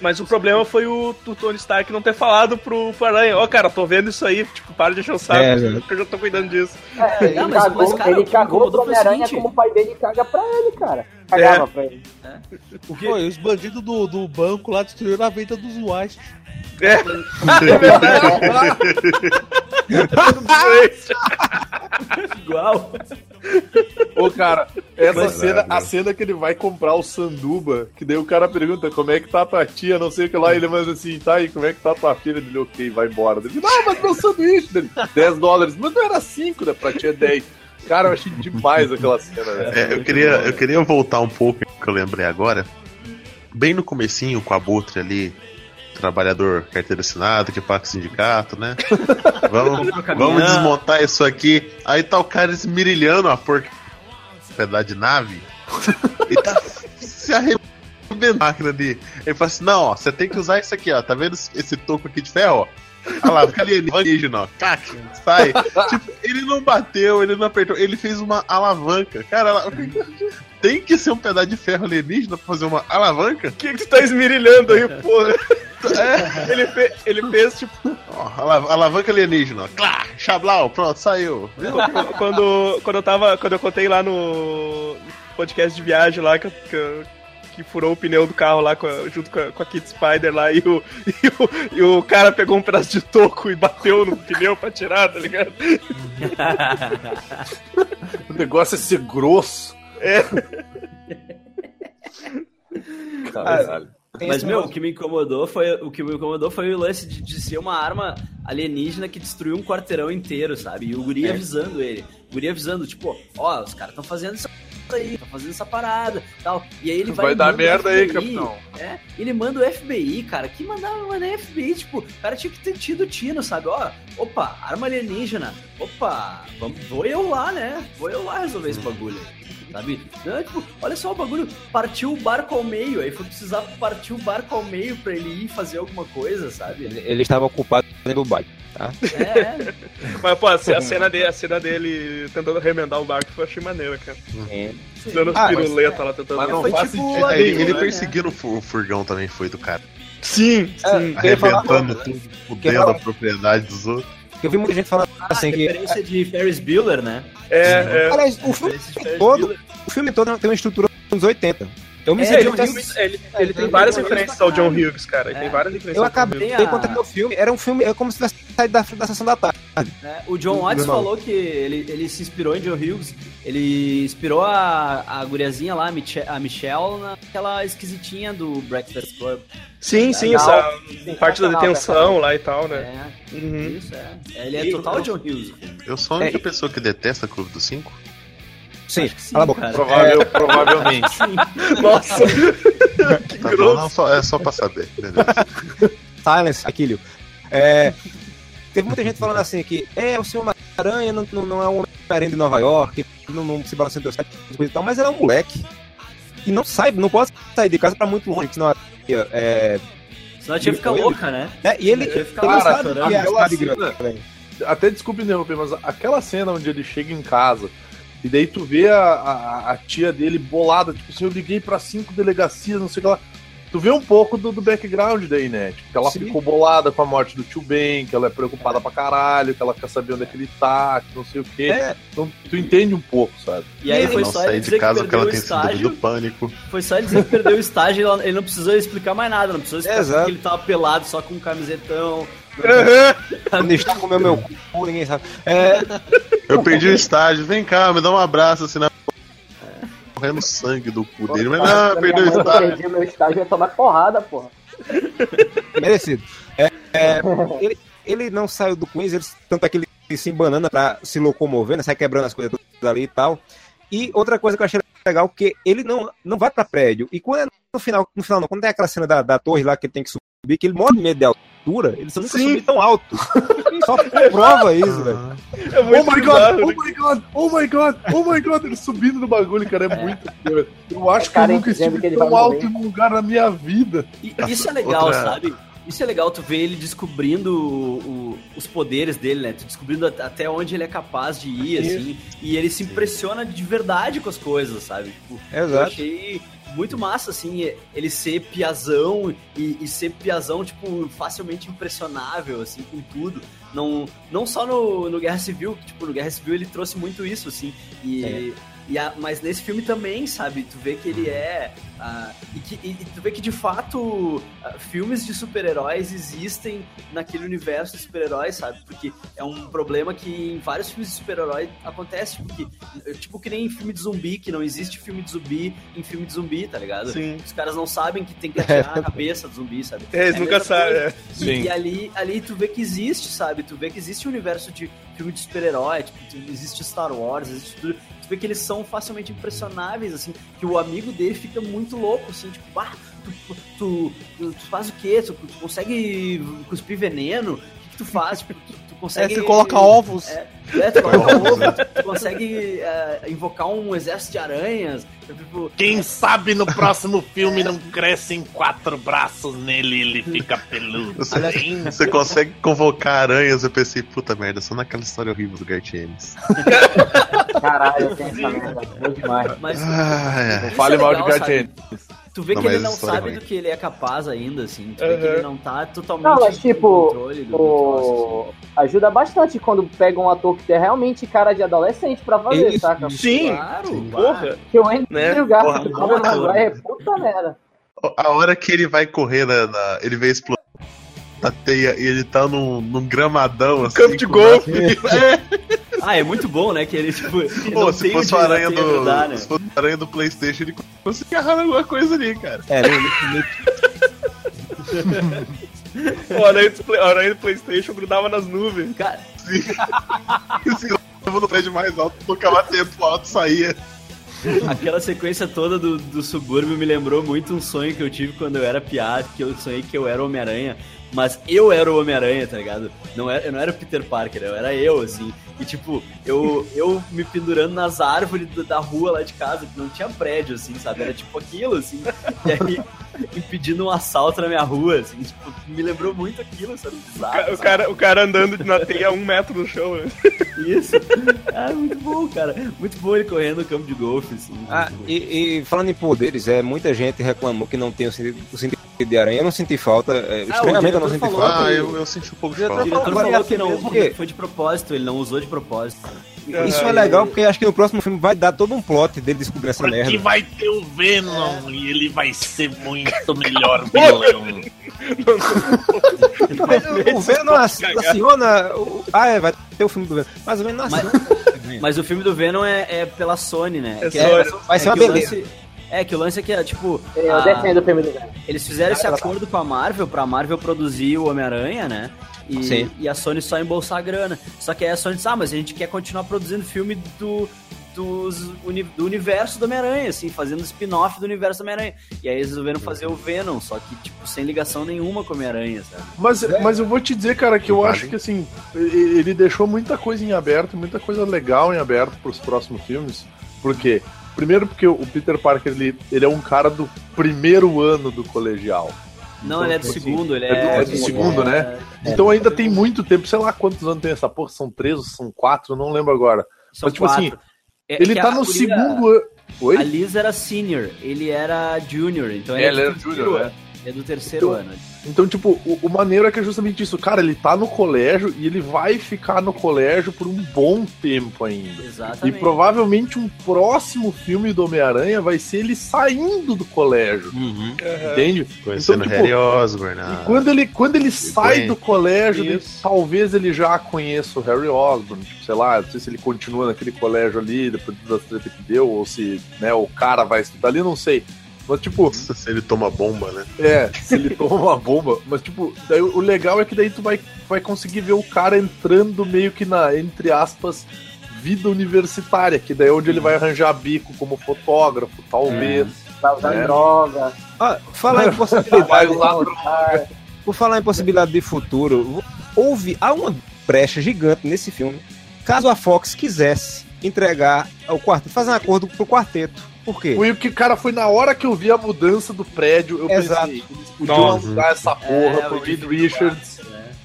Mas o problema foi o, o Tony Stark não ter falado pro, pro Aranha, ó, cara, tô vendo isso aí, tipo, para de encher o saco, É, exato. que eu já tô cuidando disso. É, ele Não, mas- cagou, mas, cara, ele cagou pro Homem-Aranha como o pai dele caga pra ele, cara. Cagava pra ele. O que, pô, e os bandidos do, do banco lá destruíram a venda dos White. É, é igual. Ô, cara, essa Mas- cena, É, a cena que ele vai comprar o sanduba, que daí o cara pergunta como é que tá a tua tia, não sei o que lá, e ele manda assim, tá aí, como é que tá a tua filha? Ele, ok, vai embora. Ele, não, mas meu sanduíche dele, 10 dólares, mas não era 5, né? Pra tia é 10. Cara, eu achei demais aquela cena, velho. É, eu, queria, eu queria voltar um pouco que eu lembrei agora. Bem no comecinho, com a Abutre ali, trabalhador carteira assinada, que paga o sindicato, né? Vamos, vamos desmontar isso aqui. Aí tá o cara esmirilhando a porca pedaço de nave e tá se arrebentando a máquina ali. Ele fala assim: não, ó, você tem que usar isso aqui, ó. Tá vendo esse toco aqui de ferro, ó? Olha lá, fica alienígena, ó. Cac, sai. tipo, ele não bateu, ele não apertou, ele fez uma alavanca. Cara, ela- tem que ser um pedaço de ferro alienígena pra fazer uma alavanca? O que, que tu tá esmirilhando aí, porra? Ele, fe- ele fez, tipo, Ó, ala- alavanca alienígena, ó. Clá, chablau, pronto, saiu. quando, quando, quando eu tava. Quando eu contei lá no podcast de viagem lá que, eu- que, eu- que furou o pneu do carro lá com a- junto com a, com a Kit Spider lá e o, e, o, e o cara pegou um pedaço de toco e bateu no pneu pra tirar, tá ligado? O negócio é ser grosso. É. Caralho. Tem Mas, meu, o que me incomodou foi o que me incomodou foi o lance de, de ser uma arma alienígena que destruiu um quarteirão inteiro, sabe? E o guri avisando ele. O guri avisando, tipo, ó, os caras estão fazendo isso aí, estão fazendo essa parada tal. E aí ele vai. Vai dar merda aí, FBI, capitão. É, ele manda o FBI, cara. Que mandava mandar FBI, tipo, o cara tinha que ter tido tino, sabe? Ó, opa, arma alienígena. Opa, vamos, vou eu lá, né? Vou eu lá resolver esse bagulho. Sabe? Não, tipo, olha só o bagulho, partiu o barco ao meio, aí foi precisar partir o barco ao meio pra ele ir fazer alguma coisa, sabe? Ele, ele estava ocupado dentro do baile. É, é. Mas, pô, a ce- a cena, dele, a cena dele tentando remendar o barco eu achei maneira, cara. É. Dando Ah, mas- piruleta lá, tentando. Mas não Foi faz tipo sentido. É, ele, ele né? perseguindo o fu- o furgão também foi do cara. Sim, É, sim. falar- Arrebentando tudo, fudendo a propriedade dos outros. Eu vi muita gente falando assim que. referência de Ferris Bueller, né? É, é. Aliás, o filme todo, Bueller. o filme todo tem uma estrutura dos anos 80. Eu me É, senti ele, muito tem, assim- ele, ele tem É, várias tem referências ao John. Hughes, cara. Ele É. tem várias referências Eu acabei a- vi o filme, era um filme, é como se tivesse saído da, da sessão da tarde. É, o John Watts falou que ele, ele se inspirou em John Hughes. Ele inspirou a, a guriazinha lá, a Miche- a Michelle, naquela esquisitinha do Breakfast Club. Sim, sim, essa parte da detenção lá e tal, né? É, Uhum. isso, é. Ele é total John Hughes. Eu sou a única pessoa que detesta Clube dos Cinco. Sim, sim, cala a boca. cara. Provável, provavelmente. Nossa, que Tá bom, grosso. não, só- é só pra saber. Beleza. Silence, Aquilio. É, teve muita gente falando assim que é, o seu Homem-Aranha não, não, não é um Homem-Aranha de Nova York, não, não se balança entre os e tal, mas ele é um moleque. E não sai, não pode sair de casa pra muito longe, senão é, Senão a tia fica louca, né? é, e ele, Ele fica que é a Aquela cidade cena- grande também. Até desculpe interromper, mas aquela cena onde ele chega em casa E daí tu vê a, a, a tia dele bolada, tipo assim, eu liguei pra cinco delegacias, não sei o que lá. Tu vê um pouco do, do background daí, né? Tipo, que ela Sim. ficou bolada com a morte do tio Ben, que ela é preocupada pra caralho, que ela quer saber onde é que ele tá, que não sei o quê. É, Então tu entende um pouco, sabe? E aí foi não só ele sair dizer de que casa porque perdeu ela o estágio. do pânico. Foi só ele dizer que perdeu o estágio, ele não precisou explicar mais nada, não precisou explicar Exato. que ele tava pelado só com um camisetão. Está comendo meu cu, ninguém sabe. É, Eu perdi o estágio, vem cá, me dá um abraço assim na. Correndo sangue do cu dele, mas não, Minha perdeu o mãe, eu estágio. perdi o meu estágio, tomar porrada, porra. merecido. É, é, ele, ele não saiu do Queens, ele, tanto é que ele se embanana pra se locomover, né, sai quebrando as coisas todas ali e tal. E outra coisa que eu achei legal, que ele não, não vai pra prédio. E quando é no final, no final não, quando tem aquela cena da, da torre lá que ele tem que subir, que ele morre de medo de altura, ele só nunca Sim. tão alto. Só comprova isso, velho. É muito oh my bizarro, god, né? oh my god, oh my god, oh my god, ele subindo no bagulho, cara, é, muito doido. Eu acho É que eu nunca estive tão alto morrer. em um lugar na minha vida. E isso é legal, Outra- sabe? Isso é legal, tu vê ele descobrindo o- o- os poderes dele, né? Tu descobrindo at- até onde ele é capaz de ir, assim. E ele se impressiona de verdade com as coisas, sabe? Tipo, eu Exato. achei muito massa, assim, ele ser piazão e, e ser piazão, tipo, facilmente impressionável, assim, com tudo. Não, não só no, no Guerra Civil, que, tipo, no Guerra Civil ele trouxe muito isso, assim. E, e a- mas nesse filme também, sabe? Tu vê que ele é. ah, e, que, e- e tu vê que de fato ah, filmes de super-heróis existem naquele universo de super-heróis, sabe? Porque é um problema que em vários filmes de super-herói acontece, porque, tipo que nem em filme de zumbi, que não existe filme de zumbi em filme de zumbi, tá ligado? Sim. Os caras não sabem que tem que atirar na cabeça do zumbi, sabe? É, eles a nunca sabem. é. E, Sim. e ali, ali tu vê que existe, sabe? Tu vê que existe um universo de filme de super-herói, tipo, tu- existe Star Wars, existe tudo. Tu vê que eles são facilmente impressionáveis, assim, que o amigo dele fica muito louco, assim, tipo, ah, tu, tu, tu, tu faz o quê? Tu, tu consegue cuspir veneno? O que, que tu faz? Tipo, tu, tu É, consegue. você coloca ovos. É, é, tu coloca ovo, tu, tu consegue é, invocar um exército de aranhas. Tipo, Quem sabe no próximo filme não crescem quatro braços nele e ele fica peludo. Você, você consegue convocar aranhas, eu pensei, puta merda, só naquela história horrível do Garth Ennis. Caralho, eu tenho essa merda. Bom demais. mas Ah, é. Fale é mal de legal, sabe? Gatien. Tu vê Não, que ele não história sabe do que ele é capaz ainda, assim. Tu vê Uhum. que ele não tá totalmente Não, mas, no tipo, controle do troço, O... Ajuda bastante quando pega um ator que é realmente cara de adolescente pra fazer, Isso, saca? assim. Sim, Claro, claro. porra. Que o Andrew Né? Garfield ator, Maguire é puta merda. A hora que ele vai correr na. na- ele vê explodir a teia e ele tá num, num gramadão assim. Campo de golfe. Ah, é muito bom, né? Que ele, tipo, ele Pô, não se tem fosse o aranha do. ajudar, né? Se fosse o aranha do Playstation, ele conseguia agarrar alguma coisa ali, cara. É, no- O aranha do, Play- aranha do Playstation grudava nas nuvens. Cara, Se eu no prédio mais alto, tocava tempo alto, saía. aquela sequência toda do, do subúrbio me lembrou muito um sonho que eu tive quando eu era piada, que eu sonhei que eu era o Homem-Aranha, mas eu era o Homem-Aranha, tá ligado? Não era, eu não era o Peter Parker, eu era eu, assim. E tipo, eu, eu me pendurando nas árvores da- rua lá de casa, que não tinha prédio, assim, sabe? Era tipo aquilo, assim. E aí, impedindo um assalto na minha rua, assim, tipo, me lembrou muito aquilo, sabe? O Bizarro, O sabe? cara, o cara andando na teia um metro do chão. né? Isso. Ah, muito bom, cara. Muito bom ele correndo no campo de golfe, assim. Ah, e, e falando em poderes, é, muita gente reclamou que não tem o sentido, o sentido de aranha. Eu não senti falta. É, estranhamente eu não senti falta. Ah, eu, eu senti um pouco de Já O falta. diretor Agora, falou que não mesmo que- foi de propósito, ele não usou de propósito. Isso é legal porque acho que no próximo filme vai dar todo um plot dele descobrir essa merda. vai ter o Venom e ele vai ser muito melhor vilão. Mas o Venom aciona. o- Ah, é, vai ter o filme do Venom. Mas o Venom não Mas- aciona. Mas o filme do Venom é, é pela Sony, né? É Que Sony. Vai ser uma que o beleza. lance- É, que o lance é que, tipo, Eu a- defendo o filme do Venom. eles fizeram esse tá- acordo com a Marvel pra Marvel produzir o Homem-Aranha, né? E, e a Sony só embolsar a grana. Só que aí a Sony disse, ah, mas a gente quer continuar produzindo filme do, dos, uni- do universo do Homem-Aranha, assim, fazendo spin-off do universo do Homem-Aranha. E aí eles resolveram fazer o Venom, só que, tipo, sem ligação nenhuma com o Homem-Aranha, sabe? Mas, mas eu vou te dizer, cara, que eu acho que assim, ele deixou muita coisa em aberto, muita coisa legal em aberto pros próximos filmes. Por quê? Primeiro porque o Peter Parker, ele, ele é um cara do primeiro ano do colegial. Não, ele é do segundo, ele é do- é... é do segundo, né? Então ainda tem muito tempo, sei lá quantos anos tem essa porra, são três ou são quatro, não lembro agora. São Mas, tipo quatro. assim, É Ele tá no guria- segundo ano. Oi? A Liz era senior, ele era junior, então É, ele é era do junior, ano. É do terceiro Então, ano. Então, tipo, o, o maneiro é que é justamente isso. Cara, ele tá no colégio e ele vai ficar no colégio por um bom tempo ainda. E Exatamente. provavelmente um próximo filme do Homem-Aranha vai ser ele saindo do colégio. Uhum. Entende? Conhecendo Então, tipo, Harry Osborn. ah. E quando ele, quando ele sai Gwen. do colégio, Isso. talvez ele já conheça o Harry Osborn. Tipo, sei lá, não sei se ele continua naquele colégio ali, depois das treta que deu, ou se né, o cara vai estudar ali, não sei. Mas, tipo, Se ele toma bomba, né? é, se ele toma uma bomba. Mas, tipo, daí, o legal é que daí tu vai, vai conseguir ver o cara entrando meio que na, entre aspas, vida universitária, que daí é onde ele vai arranjar bico como fotógrafo, talvez. Vai usar É. droga. Ah, falar em Vai possibilidade, por falar em possibilidade de futuro, houve há uma brecha gigante nesse filme. Caso a Fox quisesse entregar ao quarteto, fazer um acordo pro quarteto. Por quê? Foi o que, cara, foi na hora que eu vi a mudança do prédio, eu Exato. pensei, eles podiam Nossa. mudar essa porra É, pro o Reed Richards.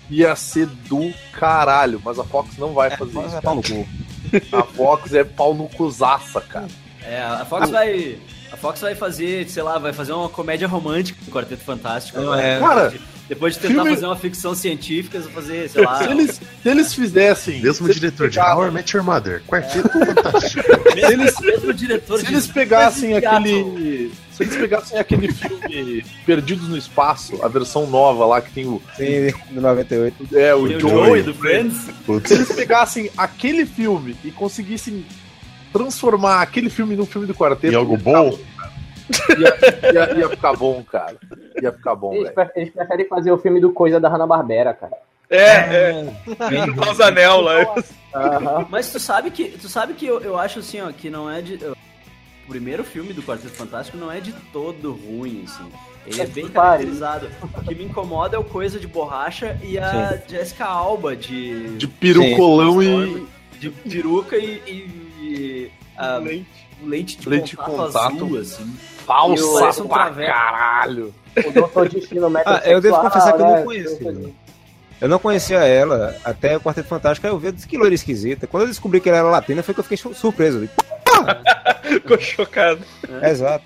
Ia ser do caralho, mas a Fox não vai fazer Mas isso. é pau no cu. A Fox é pau no cuzaça, cara. É, a Fox vai. A Fox vai fazer, sei lá, vai fazer uma comédia romântica com o Quarteto Fantástico. É. Cara, depois de tentar filme- fazer uma ficção científica, eles vão fazer, sei lá. se, eles, se eles fizessem. Mesmo se diretor de How I Met Your Mother. Quarteto fantástico. mesmo, eles, mesmo diretor Se de- eles pegassem aquele. Se eles pegassem aquele filme Perdidos no Espaço, a versão nova lá que tem o. Sim, do 98. É, o o Joey. Joey do Friends. Putz, Se eles pegassem aquele filme e conseguissem transformar aquele filme num filme do quarteto. Em algo bom? Ia, ia- ia ficar bom, cara. Ia ficar bom, eles, velho. eles preferem fazer o filme do Coisa da Hanna-Barbera, cara. É, é. Os anel lá. Aham. Mas tu sabe que, tu sabe que eu, eu acho assim, ó, que não é de. O primeiro filme do Quarteto Fantástico não é de todo ruim, assim. Ele é bem caracterizado. O que me incomoda é o Coisa de Borracha e a Jessica Alba de. De pirucolão e. de peruca e. e a, lente de Leite de contato, contato. azul, assim. Falsa pra traveco. caralho. O Doutor Destino Ah, eu devo confessar que eu né? não conhecia. Eu não conhecia ela até o Quarteto Fantástico. Aí eu vi, eu disse que loira esquisita. Quando eu descobri que ela era latina, foi que eu fiquei su- surpreso. Ficou chocado. Exato.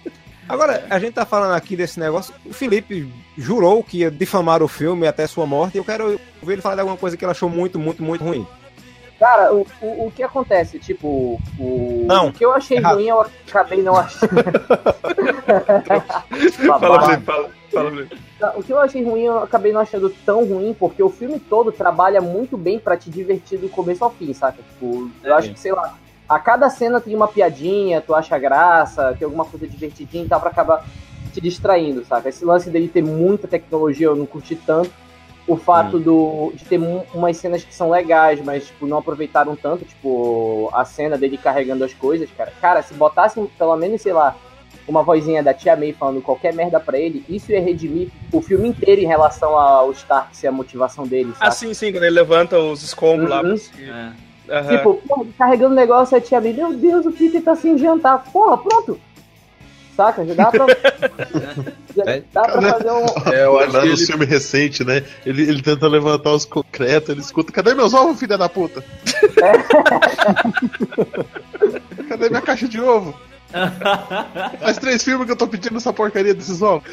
Agora, a gente tá falando aqui desse negócio. O Felipe jurou que ia difamar o filme até sua morte. E eu quero ver ele falar de alguma coisa que ele achou muito, muito, muito ruim. Cara, o, o, o que acontece? Tipo, o, Não, o que eu achei errado. ruim, eu acabei não achando. Fala. Felipe, fala. Fala, Felipe. O que eu achei ruim, eu acabei não achando tão ruim, porque o filme todo trabalha muito bem pra te divertir do começo ao fim, saca? Tipo, eu acho que, sei lá, a cada cena tem uma piadinha, tu acha graça, tem alguma coisa divertidinha e tal, pra acabar te distraindo, saca? Esse lance dele ter muita tecnologia eu não curti tanto. O fato do, de ter umas cenas que são legais, mas tipo, não aproveitaram tanto, tipo, a cena dele carregando as coisas, cara. Cara, se botassem pelo menos, sei lá, uma vozinha da tia May falando qualquer merda pra ele, isso ia redimir o filme inteiro em relação ao Stark ser a motivação dele, Ah, sabe? sim, sim, quando ele levanta os escombros lá. Uhum. pra seguir. É. Aham. Tipo, porra, carregando o negócio, a tia May, meu Deus, o Peter tá sem jantar. Porra, pronto. Saca? Já dá pra. já É. dá pra fazer um. É, eu acho Lá que no ele filme recente, né? Ele, ele tenta levantar os concretos, ele escuta: Cadê meus ovos, filha da puta? Cadê minha caixa de ovo? Faz três filmes que eu tô pedindo essa porcaria desses ovos.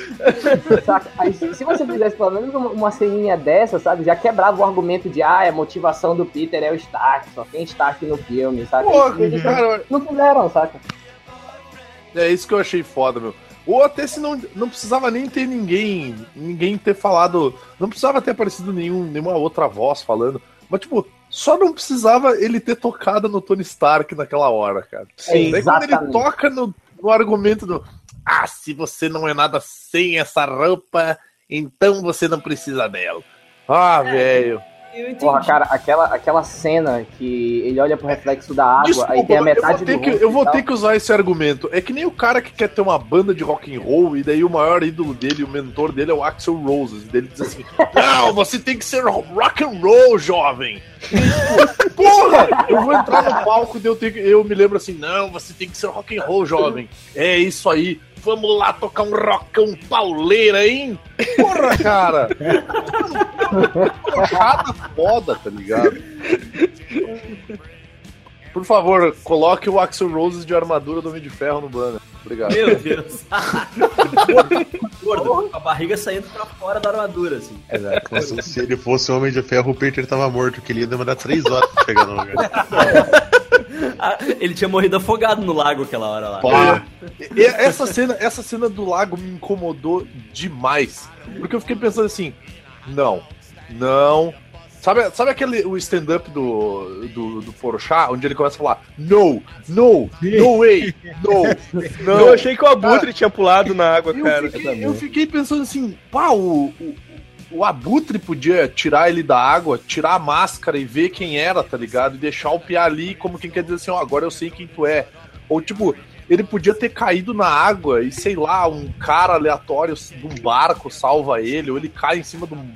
Saca? Aí, se você fizesse pelo menos uma, ceninha dessa, sabe? Já quebrava o argumento de, ah, a motivação do Peter é o Stark, só tem Stark no filme, Eles cara, não fizeram, saca? É isso que eu achei foda, meu. Ou até se não, não precisava nem ter ninguém, ninguém ter falado, não precisava ter aparecido nenhum, nenhuma outra voz falando, mas tipo, só não precisava ele ter tocado no Tony Stark naquela hora, cara. Sim, Daí quando ele toca no, no argumento do Ah, se você não é nada sem essa roupa, então você não precisa dela. Ah, velho. Eu entendi. Porra, cara, aquela, aquela cena que ele olha pro reflexo da água, Desculpa, aí tem a eu metade vou ter, do que, eu e vou ter que usar esse argumento. É que nem o cara que quer ter uma banda de rock and roll e daí o maior ídolo dele, o mentor dele é o Axel Rose. E ele diz assim: Não, você tem que ser rock and roll, jovem. E, Porra! Eu vou entrar no palco e eu, tenho que- eu me lembro assim: Não, você tem que ser rock and roll, jovem. É isso aí. Vamos lá tocar um rockão pauleira, hein? Porra, cara! Porrada foda, tá ligado? Por favor, coloque o Axel Roses de armadura do Homem de Ferro no banner. Obrigado. Meu Deus. Gordo, com a barriga saindo pra fora da armadura, assim. Exato. Se, se ele fosse o Homem de Ferro, o Peter tava morto, que ele ia demorar três horas pra chegar no lugar. Ah, ele tinha morrido afogado no lago aquela hora lá. Pá. E- Essa cena, essa cena do lago me incomodou demais. Porque eu fiquei pensando assim, não, não. Sabe, sabe aquele o stand-up do, do, do Porchat, onde ele começa a falar no, no, no way, no, não. Eu achei que o Abutre tinha pulado na água, Eu cara. fiquei, eu fiquei pensando assim, pá, o, o, o Abutre podia tirar ele da água, tirar a máscara e ver quem era, tá ligado? E deixar o Pia ali como quem quer dizer assim, ó, agora eu sei quem tu é. Ou tipo, ele podia ter caído na água e sei lá, um cara aleatório de um barco salva ele, ou ele cai em cima de um,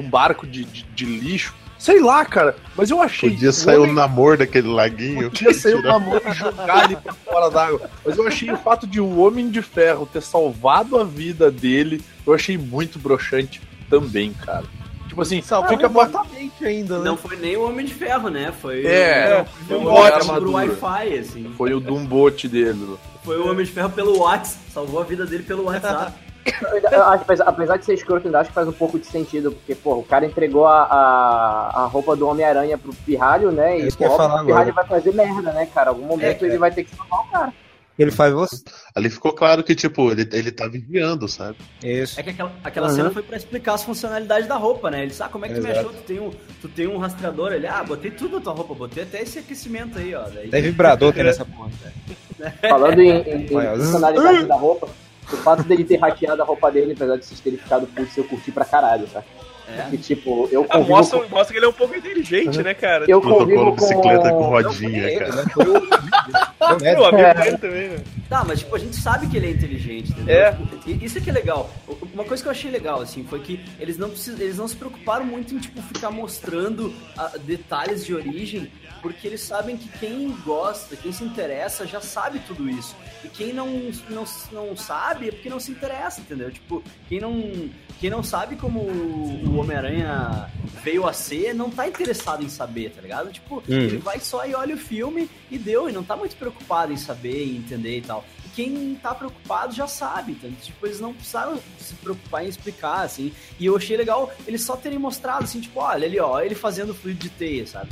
de um barco de, de, de lixo. Sei lá, cara, mas eu achei. Podia o sair o homem- namoro daquele laguinho. Podia sair o Tirar- namoro e jogar ele pra fora d'água. Mas eu achei o fato de o Homem de Ferro ter salvado a vida dele, eu achei muito broxante também, cara. Tipo assim, fica bota... Exatamente ainda, né? Não foi nem o Homem de Ferro, né? Foi É, o bot armadura. pro Wi-Fi, assim. Foi o Dumbote dele. Foi o Homem de Ferro pelo WhatsApp. Salvou a vida dele pelo WhatsApp. Apesar- de ser escroto, eu ainda acho que faz um pouco de sentido, porque, pô, o cara entregou a, a, a roupa do Homem-Aranha pro Pirralho, né? É E óbvio falar o Pirralho agora. vai fazer merda, né, cara? Algum momento É, ele é. vai ter que salvar o cara. Ele faz você. Ali ficou claro que, tipo, ele, ele tá vigiando, sabe? Isso. É que aquela, aquela Uhum. cena foi pra explicar as funcionalidades da roupa, né? Ele disse, ah, como é que tu me achou? Tu tem, um, tu tem um rastreador? Ele, ah, botei tudo na tua roupa, botei até esse aquecimento aí, ó. Daí, Tem vibrador tem nessa porra. Falando em, em, em funcionalidade da roupa, o fato dele ter hackeado a roupa dele, apesar de vocês terem ficado putos, eu curti pra caralho, tá? É. Tipo, eu Ah, convivo mostra, com... mostra que ele é um pouco inteligente, né, cara? Eu Protocolo convivo bicicleta com com... rodinha, cara. Foi o- foi o Pô, médico. amigo É. dele também, né? Tá, mas tipo, a gente sabe que ele é inteligente, entendeu? É. E Isso é que é legal. Uma coisa que eu achei legal, assim, foi que eles não, precis... eles não se preocuparam muito em, tipo, ficar mostrando ah, detalhes de origem, porque eles sabem que quem gosta, quem se interessa, já sabe tudo isso. E quem não, não, não sabe é porque não se interessa, entendeu? Tipo, quem não, quem não sabe como o Homem-Aranha veio a ser, não tá interessado em saber, tá ligado? Tipo, ele vai só e olha o filme e deu, e não tá muito preocupado em saber e entender e tal. E quem tá preocupado já sabe, então, tipo, eles não precisaram se preocupar em explicar, assim. E eu achei legal eles só terem mostrado, assim, tipo, olha ali, ó, ele fazendo fluido de teia, sabe?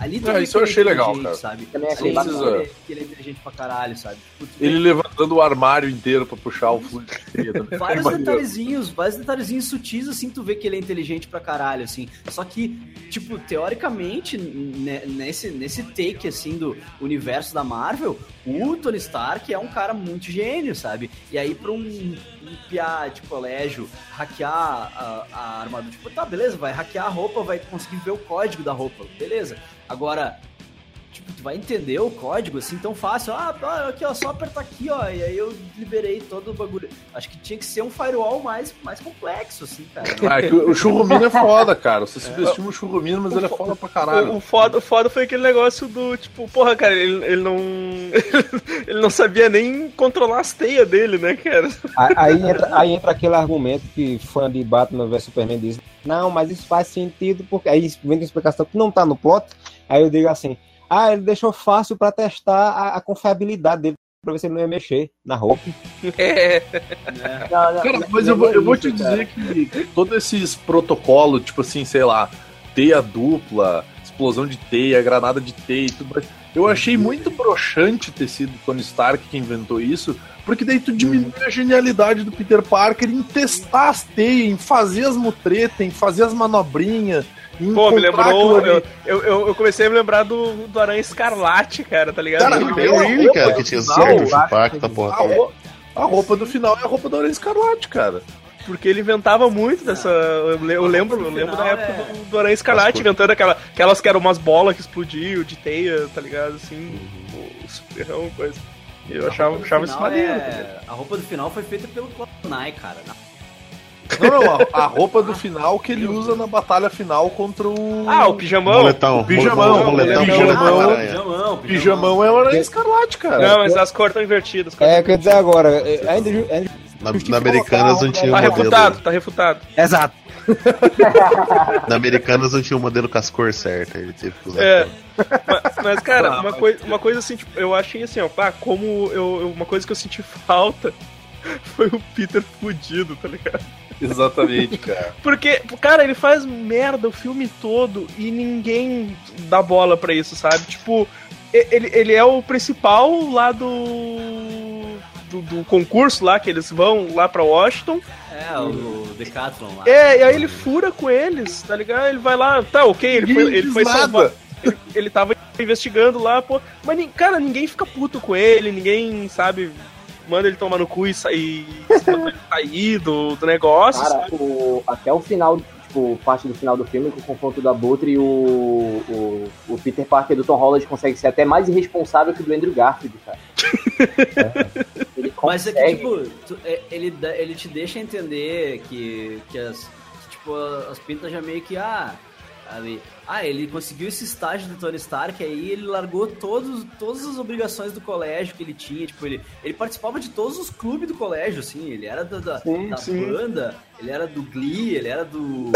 Ali É, isso eu ele é achei legal, cara. Sabe? Também achei bacana. que ele- que ele é inteligente pra caralho, sabe? Ele levantando o armário inteiro pra puxar o fluido de teia também. Vários Maneiro. detalhezinhos, vários detalhezinhos sutis, assim, tu vê que ele é inteligente pra caralho, assim. Só que, tipo, teoricamente, ne- nesse, nesse take, assim, do universo da Marvel, o Tony Stark é um cara muito gênio, sabe? E aí, pra um, piá de colégio hackear a, a armadura, tipo, tá, beleza, vai hackear a roupa, vai conseguir ver o código da roupa, beleza. Agora, Tipo, tu vai entender o código assim tão fácil. Ah, ah, aqui ó, só apertar aqui, ó. E aí eu liberei todo o bagulho. Acho que tinha que ser um firewall mais, mais complexo, assim, cara. Ah, é o Churrumino é foda, cara. Você subestima o Churrumino, mas ele é foda pra caralho. O, o foda, o foda foi aquele negócio do, tipo, porra, cara, ele, ele não. ele não sabia nem controlar as teias dele, né, cara? Aí, aí entra, aí entra aquele argumento que fã de Batman vs Superman diz: Não, mas isso faz sentido porque. Aí vem a explicação que não tá no plot. Aí eu digo assim: Ah, ele deixou fácil pra testar a, a confiabilidade dele, pra ver se ele não ia mexer na roupa. É. Não, não, Cara, mas eu vou, é eu vou isso, te cara. dizer que todos esses protocolos, tipo assim, sei lá, teia dupla, explosão de teia, granada de teia e tudo mais, eu achei muito broxante ter sido Tony Stark que inventou isso, porque daí tu diminui a genialidade do Peter Parker em testar as teias, em fazer as mutretas, em fazer as manobrinhas. em Pô, me lembrou. Eu, eu, eu comecei a me lembrar do, do Aranha Escarlate, cara, tá ligado? Cara, Ele Tem veio- o Willy, cara, que tinha eu impacto, a porra A, toda. ro- a roupa do final é a roupa da Aranha Escarlate, cara. Porque ele inventava muito dessa. Eu, le- eu lembro, eu lembro da época é- do, do Aranha Escarlate As inventando aquela, aquelas que eram umas bolas que explodiam de teia, tá ligado? Assim, o superão e coisa. Eu achava, achava isso maneiro. é- A roupa do final foi feita pelo Clonai, cara. Não, não, a, a roupa do final que ele usa na batalha final contra o. Ah, o pijamão? Moletão, pijamão, moletão, pijamão, moletão, pijamão. Pijamão, Pijamão é o Aranha Escarlate, cara. Não, mas as cores estão invertidas. É, quer dizer agora, é, ainda, Na, na Americanas colocar não tinha a um Tá modelo. refutado, tá refutado. Exato. Na Americanas não tinha um modelo com as cores certas. Ele teve que usar. É. Mas, cara, uma, coi uma coisa assim, tipo, eu achei assim, ó, pá, como eu, uma coisa que eu senti falta foi o Peter fudido, tá ligado? Exatamente, cara. Porque, cara, ele faz merda o filme todo e ninguém dá bola pra isso, sabe? Tipo, ele, ele é o principal lá do, do. do concurso lá, que eles vão lá pra Washington. É, o Decathlon lá. É, e aí ele fura com eles, tá ligado? Ele vai lá, tá, ok, ele foi, ele foi salvar. Ele, ele tava investigando lá, pô. Mas, cara, ninguém fica puto com ele, ninguém, sabe, manda ele tomar no cu e sair, sair do, do negócio. Cara, o, até o final, tipo, parte do final do filme, com o confronto da Butre e o, o, o Peter Parker do Tom Holland consegue ser até mais irresponsável que o do Andrew Garfield, cara. É. Ele Mas é que, tipo, tu- é, ele, ele te deixa entender que, que as, que, tipo, as pintas já meio que, ah, ali, ah, ele conseguiu esse estágio do Tony Stark, aí ele largou todos, todas as obrigações do colégio que ele tinha, tipo, ele, ele participava de todos os clubes do colégio, assim, ele era da, da, Sim, da sim. banda, ele era do Glee, ele era do...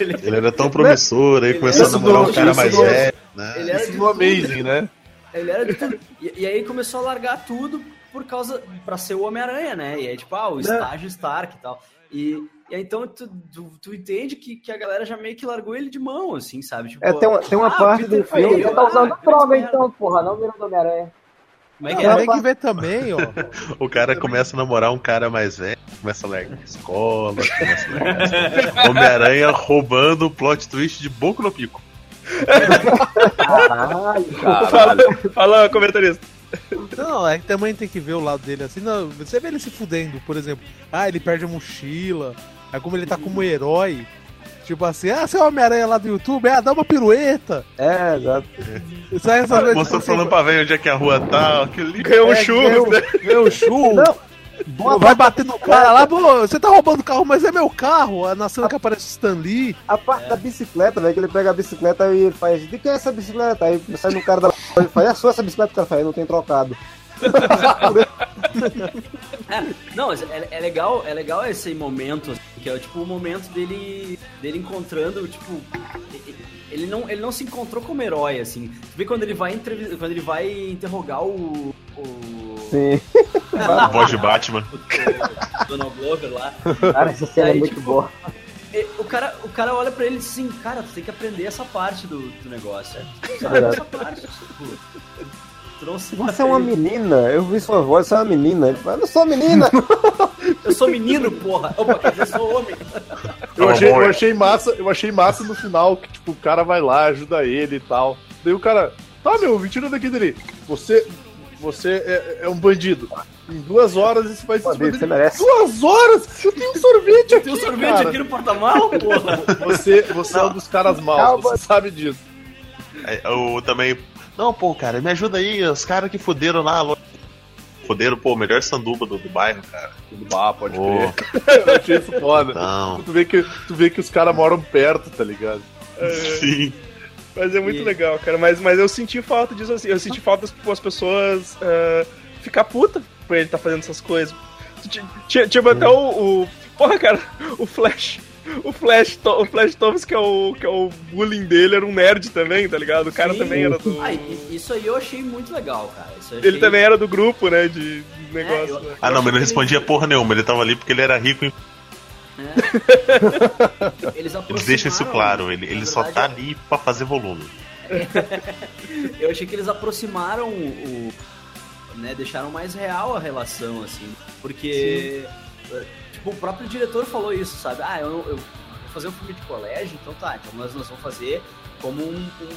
ele, Ele era tão promissor, aí começou a namorar um do- cara isso mais do- velho, né? ele era tudo. Amazing, né? Ele era de tudo. E, e aí começou a largar tudo por causa. pra ser o Homem-Aranha, né? E aí, tipo, ah, o estágio Stark e tal. E, e aí então tu, tu, tu entende que, que a galera já meio que largou ele de mão, assim, sabe? Tipo, É, tem uma, tem uma ah, parte do filme. Ele eu, tá usando ah, droga então, porra, não virando Homem-Aranha. Como é que Não, é? tem que ver também, ó. O cara começa a namorar um cara mais velho, começa a largar a escola, começa a largar. Homem-Aranha roubando o plot twist de Boco no Pico. Caralho, cara. Fala, fala, comentarista. Não, é que também tem que ver o lado dele assim. Não, você vê ele se fudendo, por exemplo. Ah, ele perde a mochila. Aí como ele tá como herói. Tipo assim, ah, você é Homem-Aranha lá do YouTube? Ah, dá uma pirueta. É, exato. Sai essa. Mostrou falando pra ver onde é que a rua tá, aquilo ali. Ganhou um É, churro, ganhou- né? Ganhou o churro. Não, boa Vai bater no cara lá, pô, você tá roubando o carro, mas é meu carro. Na cena que aparece o Stan Lee. A parte da bicicleta, velho, que ele pega a bicicleta e ele faz, de quem é essa bicicleta? Aí sai no cara da ele faz, é sua essa bicicleta, o cara faz, não tem trocado. É, não, é, é legal, é legal esse momento, assim, que é tipo o momento dele, dele encontrando, tipo, ele não, ele não se encontrou como herói, assim. Tu vê quando ele vai quando ele vai interrogar o, o, Sim. A voz de Batman. o Donald Glover lá. Cara, essa cena é muito tipo, boa. E O cara, o cara olha pra ele e diz assim, cara, tu tem que aprender essa parte do, do negócio. Sabe verdade. essa parte, tipo, sabe. Você é uma menina, eu vi sua voz, você é uma menina. Ele fala, eu não sou menina. Eu sou menino, porra. Opa, quer dizer, eu sou homem. Eu Tá achei, eu é. achei massa, eu achei massa no final que tipo, o cara vai lá, ajuda ele e tal. Daí o cara, tá meu, me tira daqui dele. Você, você é, é um bandido. Em duas horas isso vai se você merece. Duas horas? Eu tenho um sorvete aqui, Tem um sorvete cara. aqui no porta-mal, porra. Você, você é um dos caras maus, Calma. você sabe disso. Eu também. Não, pô, cara, me ajuda aí, os caras que fuderam lá. Fuderam, pô, melhor sanduba do, do bairro, cara. Ah, pode Pô, crer. Eu achei isso foda. não. Tu vê que, tu vê que os caras moram perto, tá ligado? Sim. Mas é muito E- legal, cara. Mas, mas eu senti falta disso assim. Eu senti falta tipo, as pessoas ah, ficar puta por ele tá fazendo essas coisas. Ti- ti- Tipo, até o, o- Porra, cara, o Flash. O Flash, o Flash Thomas, que é o, que é o bullying dele, era um nerd também, tá ligado? O cara Sim. também era do. Ah, isso aí eu achei muito legal, cara. Isso eu Ele achei- também era do grupo, né? De É, negócio. eu- né? Ah, não, mas não achei respondia porra nenhuma. Ele tava ali porque ele era rico. e que Eles, Eles deixam isso claro. Ele, ele só tá ali pra fazer volume. Eu achei que eles aproximaram o. Né, deixaram mais real a relação, assim. Porque. Tipo, o próprio diretor falou isso, sabe? Ah, eu, eu vou fazer um filme de colégio, então tá, então nós, nós vamos fazer como um, um,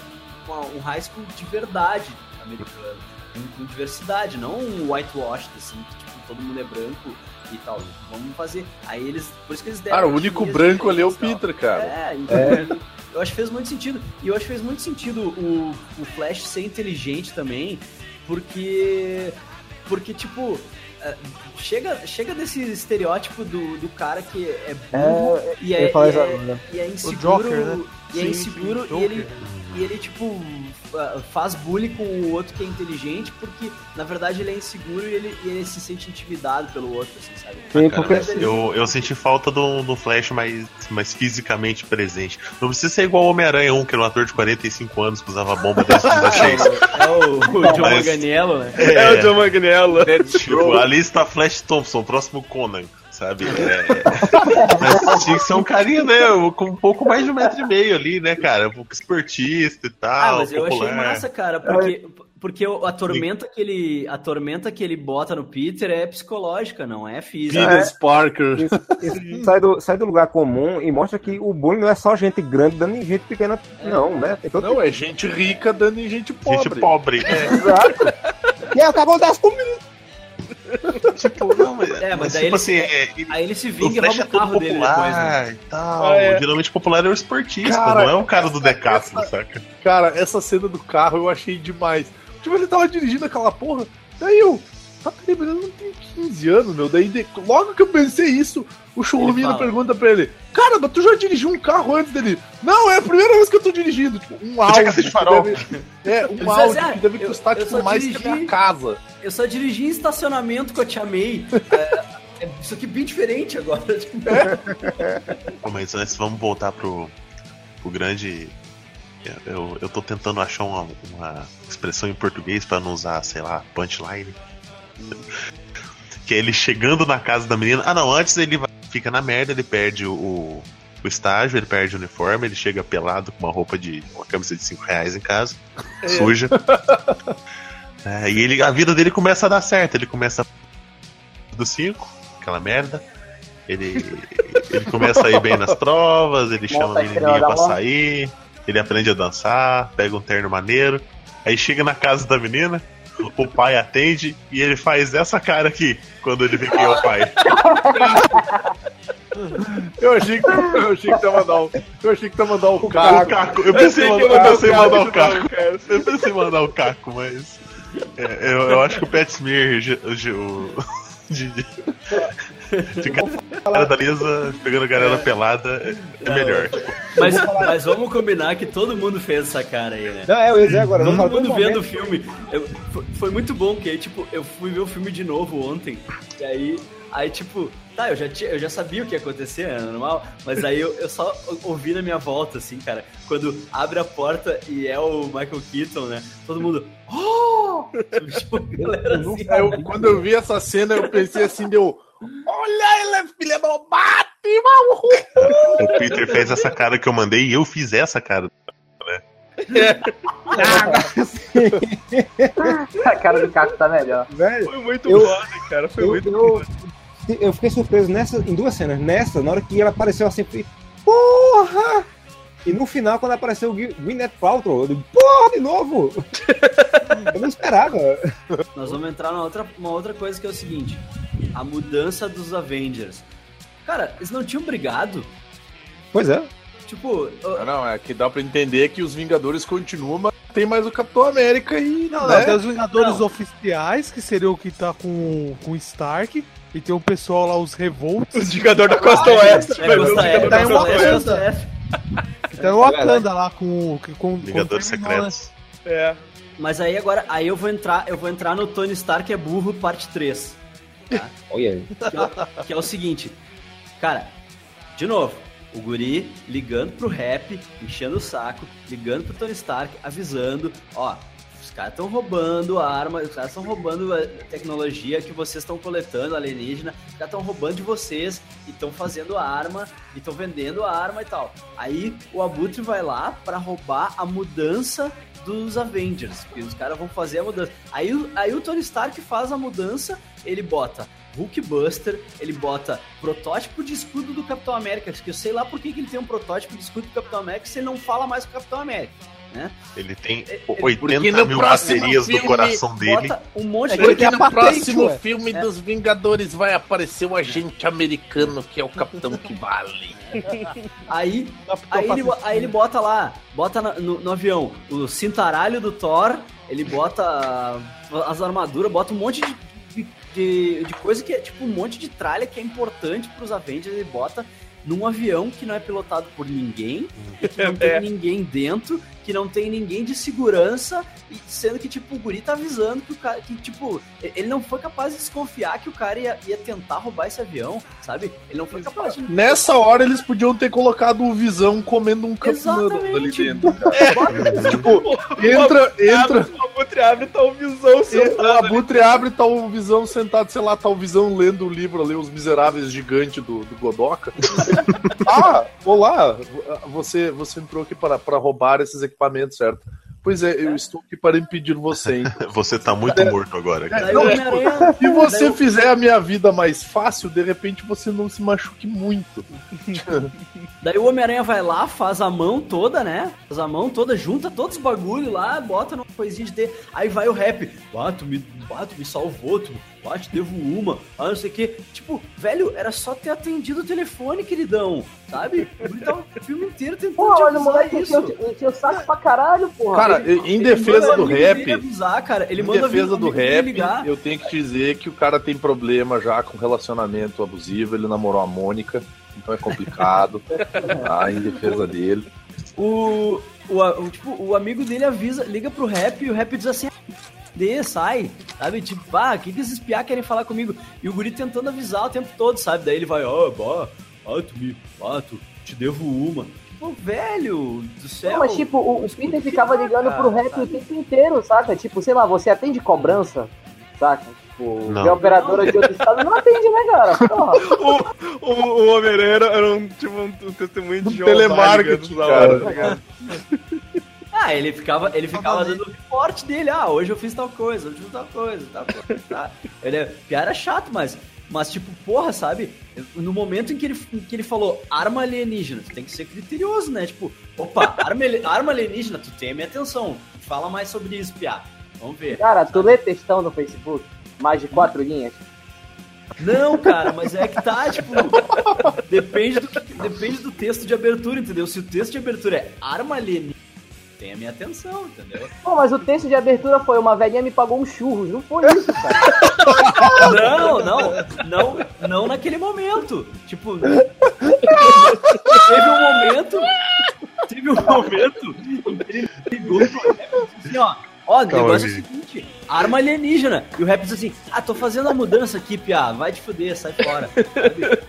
uma- um high school de verdade americano. Com, com diversidade, não um whitewash, assim, que tipo, todo mundo é branco e tal. Vamos fazer. Aí eles. Por isso que eles deram. Cara, o único branco ali é o. Peter, cara. É, então, eu acho que fez muito sentido. E eu acho que fez muito sentido o, o Flash ser inteligente também, porque. Porque, tipo. Chega, chega desse estereótipo do, do cara que é burro É, e, é, e, isso é, e é inseguro, Joker, né? e é inseguro sim, e ele, e ele, tipo, faz bullying com o outro que é inteligente, porque na verdade ele é inseguro e ele, e ele se sente intimidado pelo outro, assim, sabe? Sim, Cara, porque eu, eu senti falta do, do Flash mais, mais fisicamente presente. Não precisa ser igual o Homem-Aranha 1, que era um ator de 45 anos que usava bomba dentro da Chase. É o, o John Mas- Manganiello, né? É, o John Magnello. Tipo, ali está Flash Thompson, próximo Conan, sabe? É... Mas tinha que ser um carinha, né? Com um pouco mais de um metro e meio ali, né, cara? Um pouco esportista e Ah, tal. mas eu achei popular. massa, cara, porque, porque a tormenta que ele a tormenta que ele bota no Peter é psicológica, não é física. Peter Parker. Isso, isso sai, do, sai do lugar comum e mostra que o bullying não é só gente grande dando em gente pequena, não, né? Todo Não, é gente rica dando em gente pobre. Gente pobre. É, Exato. E acabou das comidas. tipo, não, mas, É, mas mas daí tipo ele- assim, é, ele- Aí ele se vinga e rouba é o carro dele depois, né? popular tal. Ah, é. Geralmente popular é o esportista, Cara, não é o cara do decathlon, saca? Cara, essa cena do carro eu achei demais. Tipo, ele tava dirigindo aquela porra, daí eu. Tá, peraí, mas eu não tenho 15 anos, meu. Daí, de- logo que eu pensei isso, o fala. pergunta pra ele: Cara, mas tu já dirigiu um carro antes dele? Não, é a primeira vez que eu tô dirigindo. Tipo, um tinha Audi. de farol. deve- é, um diz Audi que deve eu- custar, eu tipo, só mais que a dirigi- minha casa. Eu só dirigi em estacionamento que eu te amei. É, é isso aqui bem diferente agora. Tipo, mas antes vamos voltar pro, pro grande. Eu, eu tô tentando achar uma, uma expressão em português pra não usar, sei lá, punchline. Que é ele chegando na casa da menina. Ah, não, antes ele vai- fica na merda, ele perde o, o, estágio, ele perde o uniforme, ele chega pelado com uma roupa de. uma camisa de 5 reais em casa, suja. É, e ele, a vida dele começa a dar certo, ele começa do 5, aquela merda. Ele, ele começa a ir bem nas provas, ele chama Monta a menininha pra sair, ele aprende a dançar, pega um terno maneiro, aí chega na casa da menina, o pai atende e ele faz essa cara aqui quando ele vê quem é o pai. Eu achei que, eu achei que ia mandar o. Eu achei que ia mandar o O carro. Caco, eu pensei, em que mandar, eu mandar mandar o o Caco, Caco, eu pensei em mandar o Caco, mas é, eu, eu acho que o Pat Smear, o- de, de, de cara da Lisa pegando a galera pelada é, é melhor. Tipo, mas, mas vamos combinar que todo mundo fez essa cara aí, né? Não, é, eu ia dizer agora. Todo mundo do vendo o filme. Eu- foi, foi muito bom, que aí, tipo, eu fui ver o filme de novo ontem. E aí, aí tipo, tá, eu já, tinha, eu já sabia o que ia acontecer, era normal. Mas aí eu, eu só ouvi na minha volta, assim, cara. Quando abre a porta e é o Michael Keaton, né? Todo mundo. Oh! Tipo, a galera assim. Aí eu- quando eu vi essa cena, eu pensei assim, deu. Olha, ele é filha do Batman! o Peter fez essa cara que eu mandei e eu fiz essa cara. a cara do Caco tá melhor. Velho, Foi muito Eu- foda, cara. Foi eu, muito eu, eu fiquei surpreso nessa, em duas cenas. Nessa, na hora que ela apareceu assim, falei, porra! E no final, quando apareceu o Gwyneth Paltrow, eu digo, porra, de novo! eu não esperava. Nós vamos entrar numa outra, uma outra coisa que é o seguinte: a mudança dos Avengers. Cara, eles não tinham brigado? Pois é. Tipo, Não, não, é que dá pra entender que os Vingadores continuam, mas tem mais o Capitão América e. Não, né? tem os Vingadores Não. oficiais, que seria o que tá com, com o Stark. E tem o pessoal lá, os Revolts. O indicador da Costa Oeste. é vai ver o Costa indicador F, tá em Oeste. F. Então o Wakanda lá com. com Vingadores com- né? Secretos. É. Mas aí agora, aí eu vou entrar, eu vou entrar no Tony Stark é burro, parte 3. Olha aí. Que é, o, que é o seguinte, cara, de novo, o guri ligando pro rap, enchendo o saco, ligando pro Tony Stark, avisando, ó, caras estão roubando a arma, os caras estão roubando a tecnologia que vocês estão coletando, alienígena, os caras estão roubando de vocês e estão fazendo a arma e estão vendendo a arma e tal. Aí o Abutre vai lá pra roubar a mudança dos Avengers, porque os caras vão fazer a mudança. Aí, aí o Tony Stark faz a mudança, ele bota Hulkbuster, ele bota protótipo de escudo do Capitão América, que eu sei lá por que, que ele tem um protótipo de escudo do Capitão América se ele não fala mais com o Capitão América, né? Ele tem Porque 80 no mil próximo baterias do coração dele. Um monte É de que ele Porque no patente, próximo ué. filme dos Vingadores vai aparecer o agente americano, que é o Capitão que vale. Aí, aí, ele, Pacífico. aí ele bota lá, bota no, no avião o cintaralho do Thor, ele bota as armaduras, bota um monte de, de, de coisa que é tipo um monte de tralha que é importante pros Avengers, ele bota num avião que não é pilotado por ninguém, que não tem É. ninguém dentro, que não tem ninguém de segurança, e sendo que, tipo, o guri tá avisando que o cara, que, tipo, ele não foi capaz de desconfiar que o cara ia, ia tentar roubar esse avião, sabe? Ele não foi capaz de... Nessa hora eles podiam ter colocado o Visão comendo um noodle ali Exatamente. dentro. cara. tipo, entra, entra. O abutre abre e tá o visão O sentado ali. abutre abre e tá o Visão sentado, sei lá, tá o Visão lendo o livro ali, Os Miseráveis Gigantes do, do Godoka. ah, olá, você, você entrou aqui para, para roubar esses equipamentos, certo? Pois é, eu estou aqui para impedir você, hein? Você tá muito morto agora, cara. Daí o Homem-Aranha... Se você fizer a minha vida mais fácil, de repente você não se machuque muito. Daí o Homem-Aranha vai lá, faz a mão toda, né? Faz a mão toda, junta todos os bagulho lá, bota numa coisinha de ter. Aí vai o rap. Tu me, tu me salvou, tu ah, te devo uma. Ah, não sei o quê. Tipo, velho, era só ter atendido o telefone, queridão. Sabe? Ele tava o filme inteiro tentando Porra, te olha, o moleque isso. encheu, o saco pra caralho, porra. Cara, Ele- em Ele defesa do rap, Avisar, cara. Ele em manda defesa do rap, ligar. eu tenho que te dizer que o cara tem problema já com relacionamento abusivo, ele namorou a Mônica, então é complicado, tá? Em defesa dele. O, o, o, tipo, o amigo dele avisa, liga pro rap e o rap diz assim: Dê, sai, sabe? Tipo, ah, o que, que esses piá querem falar comigo? E o guri tentando avisar o tempo todo, sabe? Daí ele vai, ó, bah, ah, tu me, ah, tu, te devo uma. Tipo, velho do céu. Não, mas tipo, o, o Peter ficava ligando pro rap sabe? o tempo inteiro, saca? Tipo, sei lá, você atende cobrança, saca? Tipo, Não. de operadora de outro estado, não atende, né, cara? O, o, o Homem-Aranha era, um, tipo, um, um testemunho de Jeová telemarketing, na cara. Ah, ele ficava, ele ficava dando o reporte dele, ah, hoje eu fiz tal coisa, hoje eu fiz tal coisa, tal coisa, tá? Ele é, era chato, mas, mas tipo, porra, sabe? No momento em que ele, em que ele falou arma alienígena, tu tem que ser criterioso, né? Tipo, opa, arma, arma alienígena, tu tem a minha atenção, fala mais sobre isso, piá. Vamos ver. Cara, tu lê textão no Facebook? Mais de quatro linhas? Não, cara, mas é que tá, tipo, depende do, depende do texto de abertura, entendeu? Se o texto de abertura é arma alienígena, tem a minha atenção, entendeu? Pô, mas o texto de abertura foi uma velhinha me pagou um churros, não foi isso, cara? Não, não, não, não naquele momento. Tipo, teve um momento, teve um momento em que ele ligou pro rap e disse assim, ó, ó, o negócio é o Gui. seguinte, arma alienígena. E o rap diz assim, ah, tô fazendo a mudança aqui, piá, vai te fuder, sai fora. Sabe?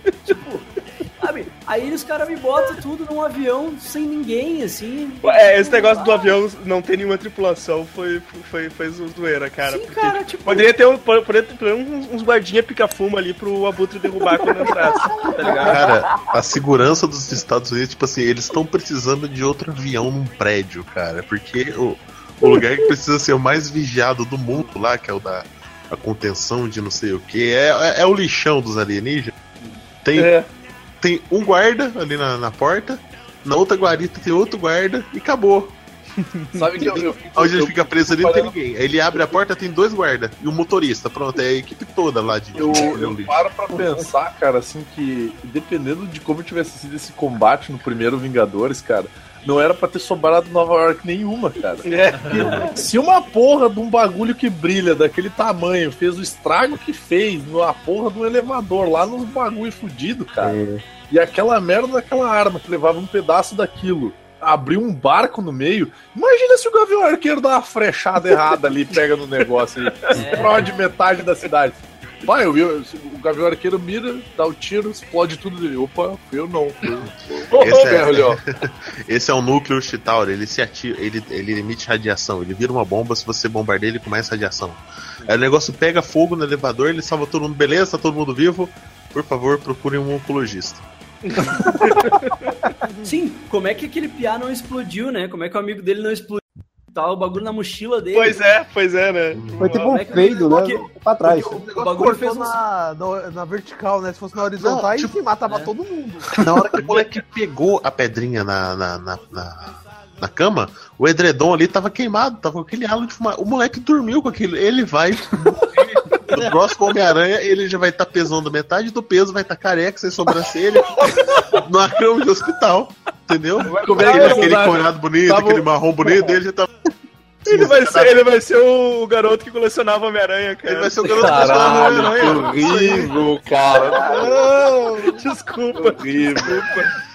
Aí os caras me botam tudo num avião sem ninguém, assim. É, esse negócio do avião não ter nenhuma tripulação foi, foi, foi zoeira, cara. Sim, cara, tipo... Poderia ter, um, poderia ter uns, guardinha pica-fumo ali pro Abutre derrubar quando entrasse, tá ligado? Cara, a segurança dos Estados Unidos, tipo assim, eles estão precisando de outro avião num prédio, cara. Porque o, o lugar que precisa ser o mais vigiado do mundo lá, que é o da a contenção de não sei o que, é, é, é o lixão dos alienígenas. Tem, É. tem um guarda ali na, na porta, na outra guarita tem outro guarda e acabou. Sabe que eu, eu, Onde ele eu- fica preso ali não tem ninguém. Aí ele abre a porta, tem dois guardas e um motorista. Pronto, é a equipe toda lá de. Eu, de eu paro pra pensar, cara, assim, que dependendo de como tivesse sido esse combate no primeiro Vingadores, cara, não era pra ter sobrado Nova York nenhuma, cara. É. Se uma porra de um bagulho que brilha daquele tamanho fez o estrago que fez numa porra de um elevador lá nos bagulho fudido, cara, e aquela merda daquela arma que levava um pedaço daquilo. Abriu um barco no meio. Imagina se o Gavião Arqueiro dá uma frechada errada ali, pega no negócio aí, explode metade da cidade. Pai, eu vi, o Gavião Arqueiro mira, dá o tiro, explode tudo dele. Opa, eu não. Eu. Esse é- Ferro ali, ó. Esse é o núcleo Chitauri, ele se ativa, ele, ele emite radiação, ele vira uma bomba, se você bombardeia ele começa radiação. Aí o negócio pega fogo no elevador, ele salva todo mundo, beleza, tá todo mundo vivo. Por favor, procurem um oncologista. Sim, como é que aquele piá não explodiu, né? Como é que o amigo dele não explodiu? Tava o bagulho na mochila dele. Pois é, pois é, né? Foi tipo um que- peido, né? porque- Pra trás. O O bagulho fez um... na, na, na vertical, né? Se fosse na horizontal, Não, aí tipo- matava É. todo mundo. Na hora que o moleque pegou a pedrinha na, na, na, na, na cama, o edredom ali tava queimado, tava com aquele halo de fumaça. O moleque dormiu com aquilo, ele vai. No próximo Homem-Aranha, ele já vai estar pesando metade do peso, vai estar careca, sem sobrancelha, numa cama de hospital. Entendeu? Como é que aquele, é aquele verdade? corado bonito, Tava- aquele marrom bonito dele já tá. Ele vai, ser, ele vai ser o garoto que colecionava Homem-Aranha, cara. Ele vai ser o garoto que Caralho, que Homem-Aranha. horrível, cara. Desculpa. Horrível.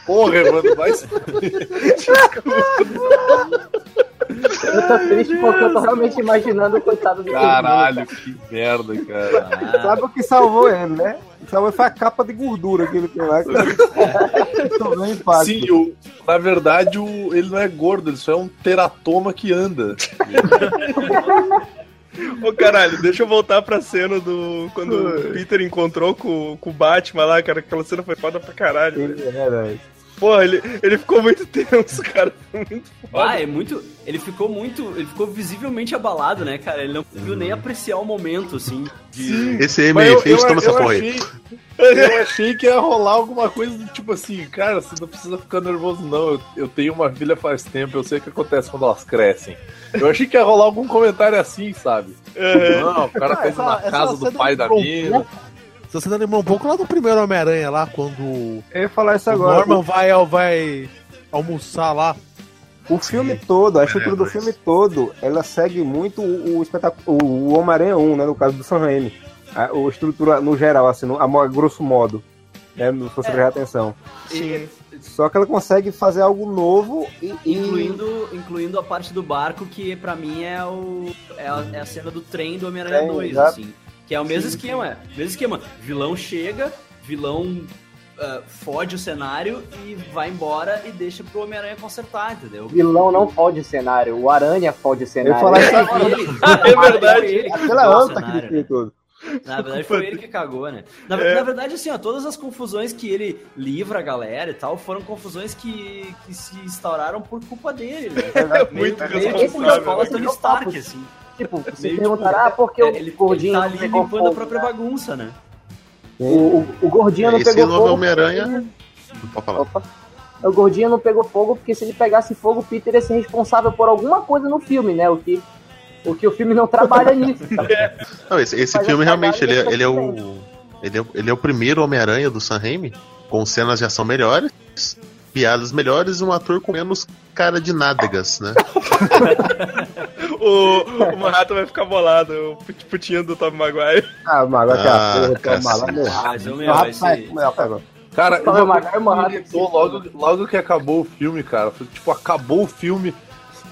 Porra, mano, vai se Eu tô triste porque eu tô realmente imaginando o coitado do Caralho, que merda, cara. Sabe o que salvou ele, né? O que salvou foi a capa de gordura que ele tem lá. Que tomou impacto. Sim, o, na verdade, o, ele não é gordo, ele só é um teratoma que anda. Ô caralho, deixa eu voltar pra cena do. Quando o Peter encontrou com, com o Batman lá, cara. Aquela cena foi foda pra caralho. é, velho. Porra, ele, ele ficou muito tenso, cara. Muito foda. Ah, é muito. Ele ficou muito. Ele ficou visivelmente abalado, né, cara? Ele não conseguiu nem apreciar o momento, assim. de- Esse Mas M eu, fez, eu, toma essa eu porra aí. achei, eu achei que ia rolar alguma coisa do tipo assim, cara, você não precisa ficar nervoso, não. Eu, eu tenho uma filha faz tempo, eu sei o que acontece quando elas crescem. Eu achei que ia rolar algum comentário assim, sabe? Não, o cara Ah, fez essa- na casa do pai da um mina. Essa cena lembrou um pouco lá do primeiro Homem-Aranha, lá, quando Eu ia falar isso o agora. Norman vai, vai almoçar lá. O filme todo, a estrutura do filme todo, ela segue muito o, o espetáculo, o Homem-Aranha 1, né, no caso do Sam Raimi. A, o estrutura no geral, assim, no, a, grosso modo, né, se você prestar atenção. Sim. Só que ela consegue fazer algo novo e... e- Incluindo, incluindo a parte do barco, que pra mim é, o, é, a, é a cena do trem do Homem-Aranha É, 2, exato. assim. Que é o mesmo esquema, é. Mesmo esquema. Vilão chega, vilão ah, fode o cenário e vai embora e deixa pro Homem-Aranha consertar, entendeu? O vilão não fode o cenário, o Aranha fode o Eu cenário. ia falar isso agora. Ele- É verdade. Aquela anta que ele né? todo. Na verdade, foi ele que cagou, né? Na, É. na verdade, assim, ó, todas as confusões que ele livra a galera e tal foram confusões que, que se instauraram por culpa dele, né? É muito Meio tipo responsável. escola Tony Stark, assim. Tipo, se Meio perguntar, ah, por que É, o ele, ele gordinho tá não ali pegou limpando a fogo? própria bagunça, né? O, o, o gordinho não Esse pegou fogo. Homem-Aranha. Pode falar. Opa. O gordinho não pegou fogo porque se ele pegasse fogo, o Peter ia ser responsável por alguma coisa no filme, né? O que o, que o filme não trabalha nisso. sabe? Não, esse, esse filme a realmente ele, é- ele é tá o. Ele é, ele é o primeiro Homem-Aranha do Sam Raimi, com cenas de ação melhores, piadas melhores e um ator com menos cara de nádegas, né? O, o Manhattan vai ficar bolado, o put- putinho do Tom Maguire. Ah, agora que Ah, a porra, toma lá, cacete. meu Mas, ô, meu, Meu vai rabo sai, ser... meu, pega. Cara, que uma me rata irritou que- logo, logo que acabou o filme, cara. Foi, tipo, acabou o filme.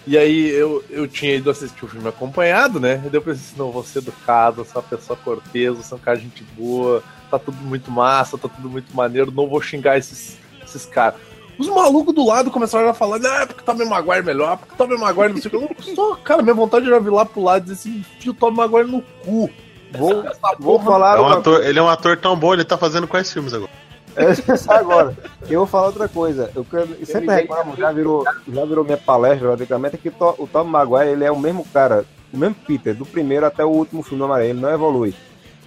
E aí eu, eu tinha ido assistir o filme acompanhado, né? E daí eu pensei assim, não, vou ser educado, sou uma pessoa cortesa, sou um cara de gente boa, tá tudo muito massa, tá tudo muito maneiro, não vou xingar esses, esses caras. Os malucos do lado começaram a falar, ah, porque o Tobey Maguire é melhor, porque o Tobey Maguire não sei o que. Eu Só, cara, minha vontade era vir lá pro lado e dizer assim, enfia o Tobey Maguire no cu. Vou, vou falar É um ator, ele é um ator tão bom, ele tá fazendo quais filmes agora? É isso agora. Eu vou falar outra coisa. Eu, quero- eu sempre reclamo, já virou, já virou minha palestra praticamente, é que o To- o Tom Maguire ele é o mesmo cara, o mesmo Peter, do primeiro até o último filme do Homem-Aranha, ele não evolui.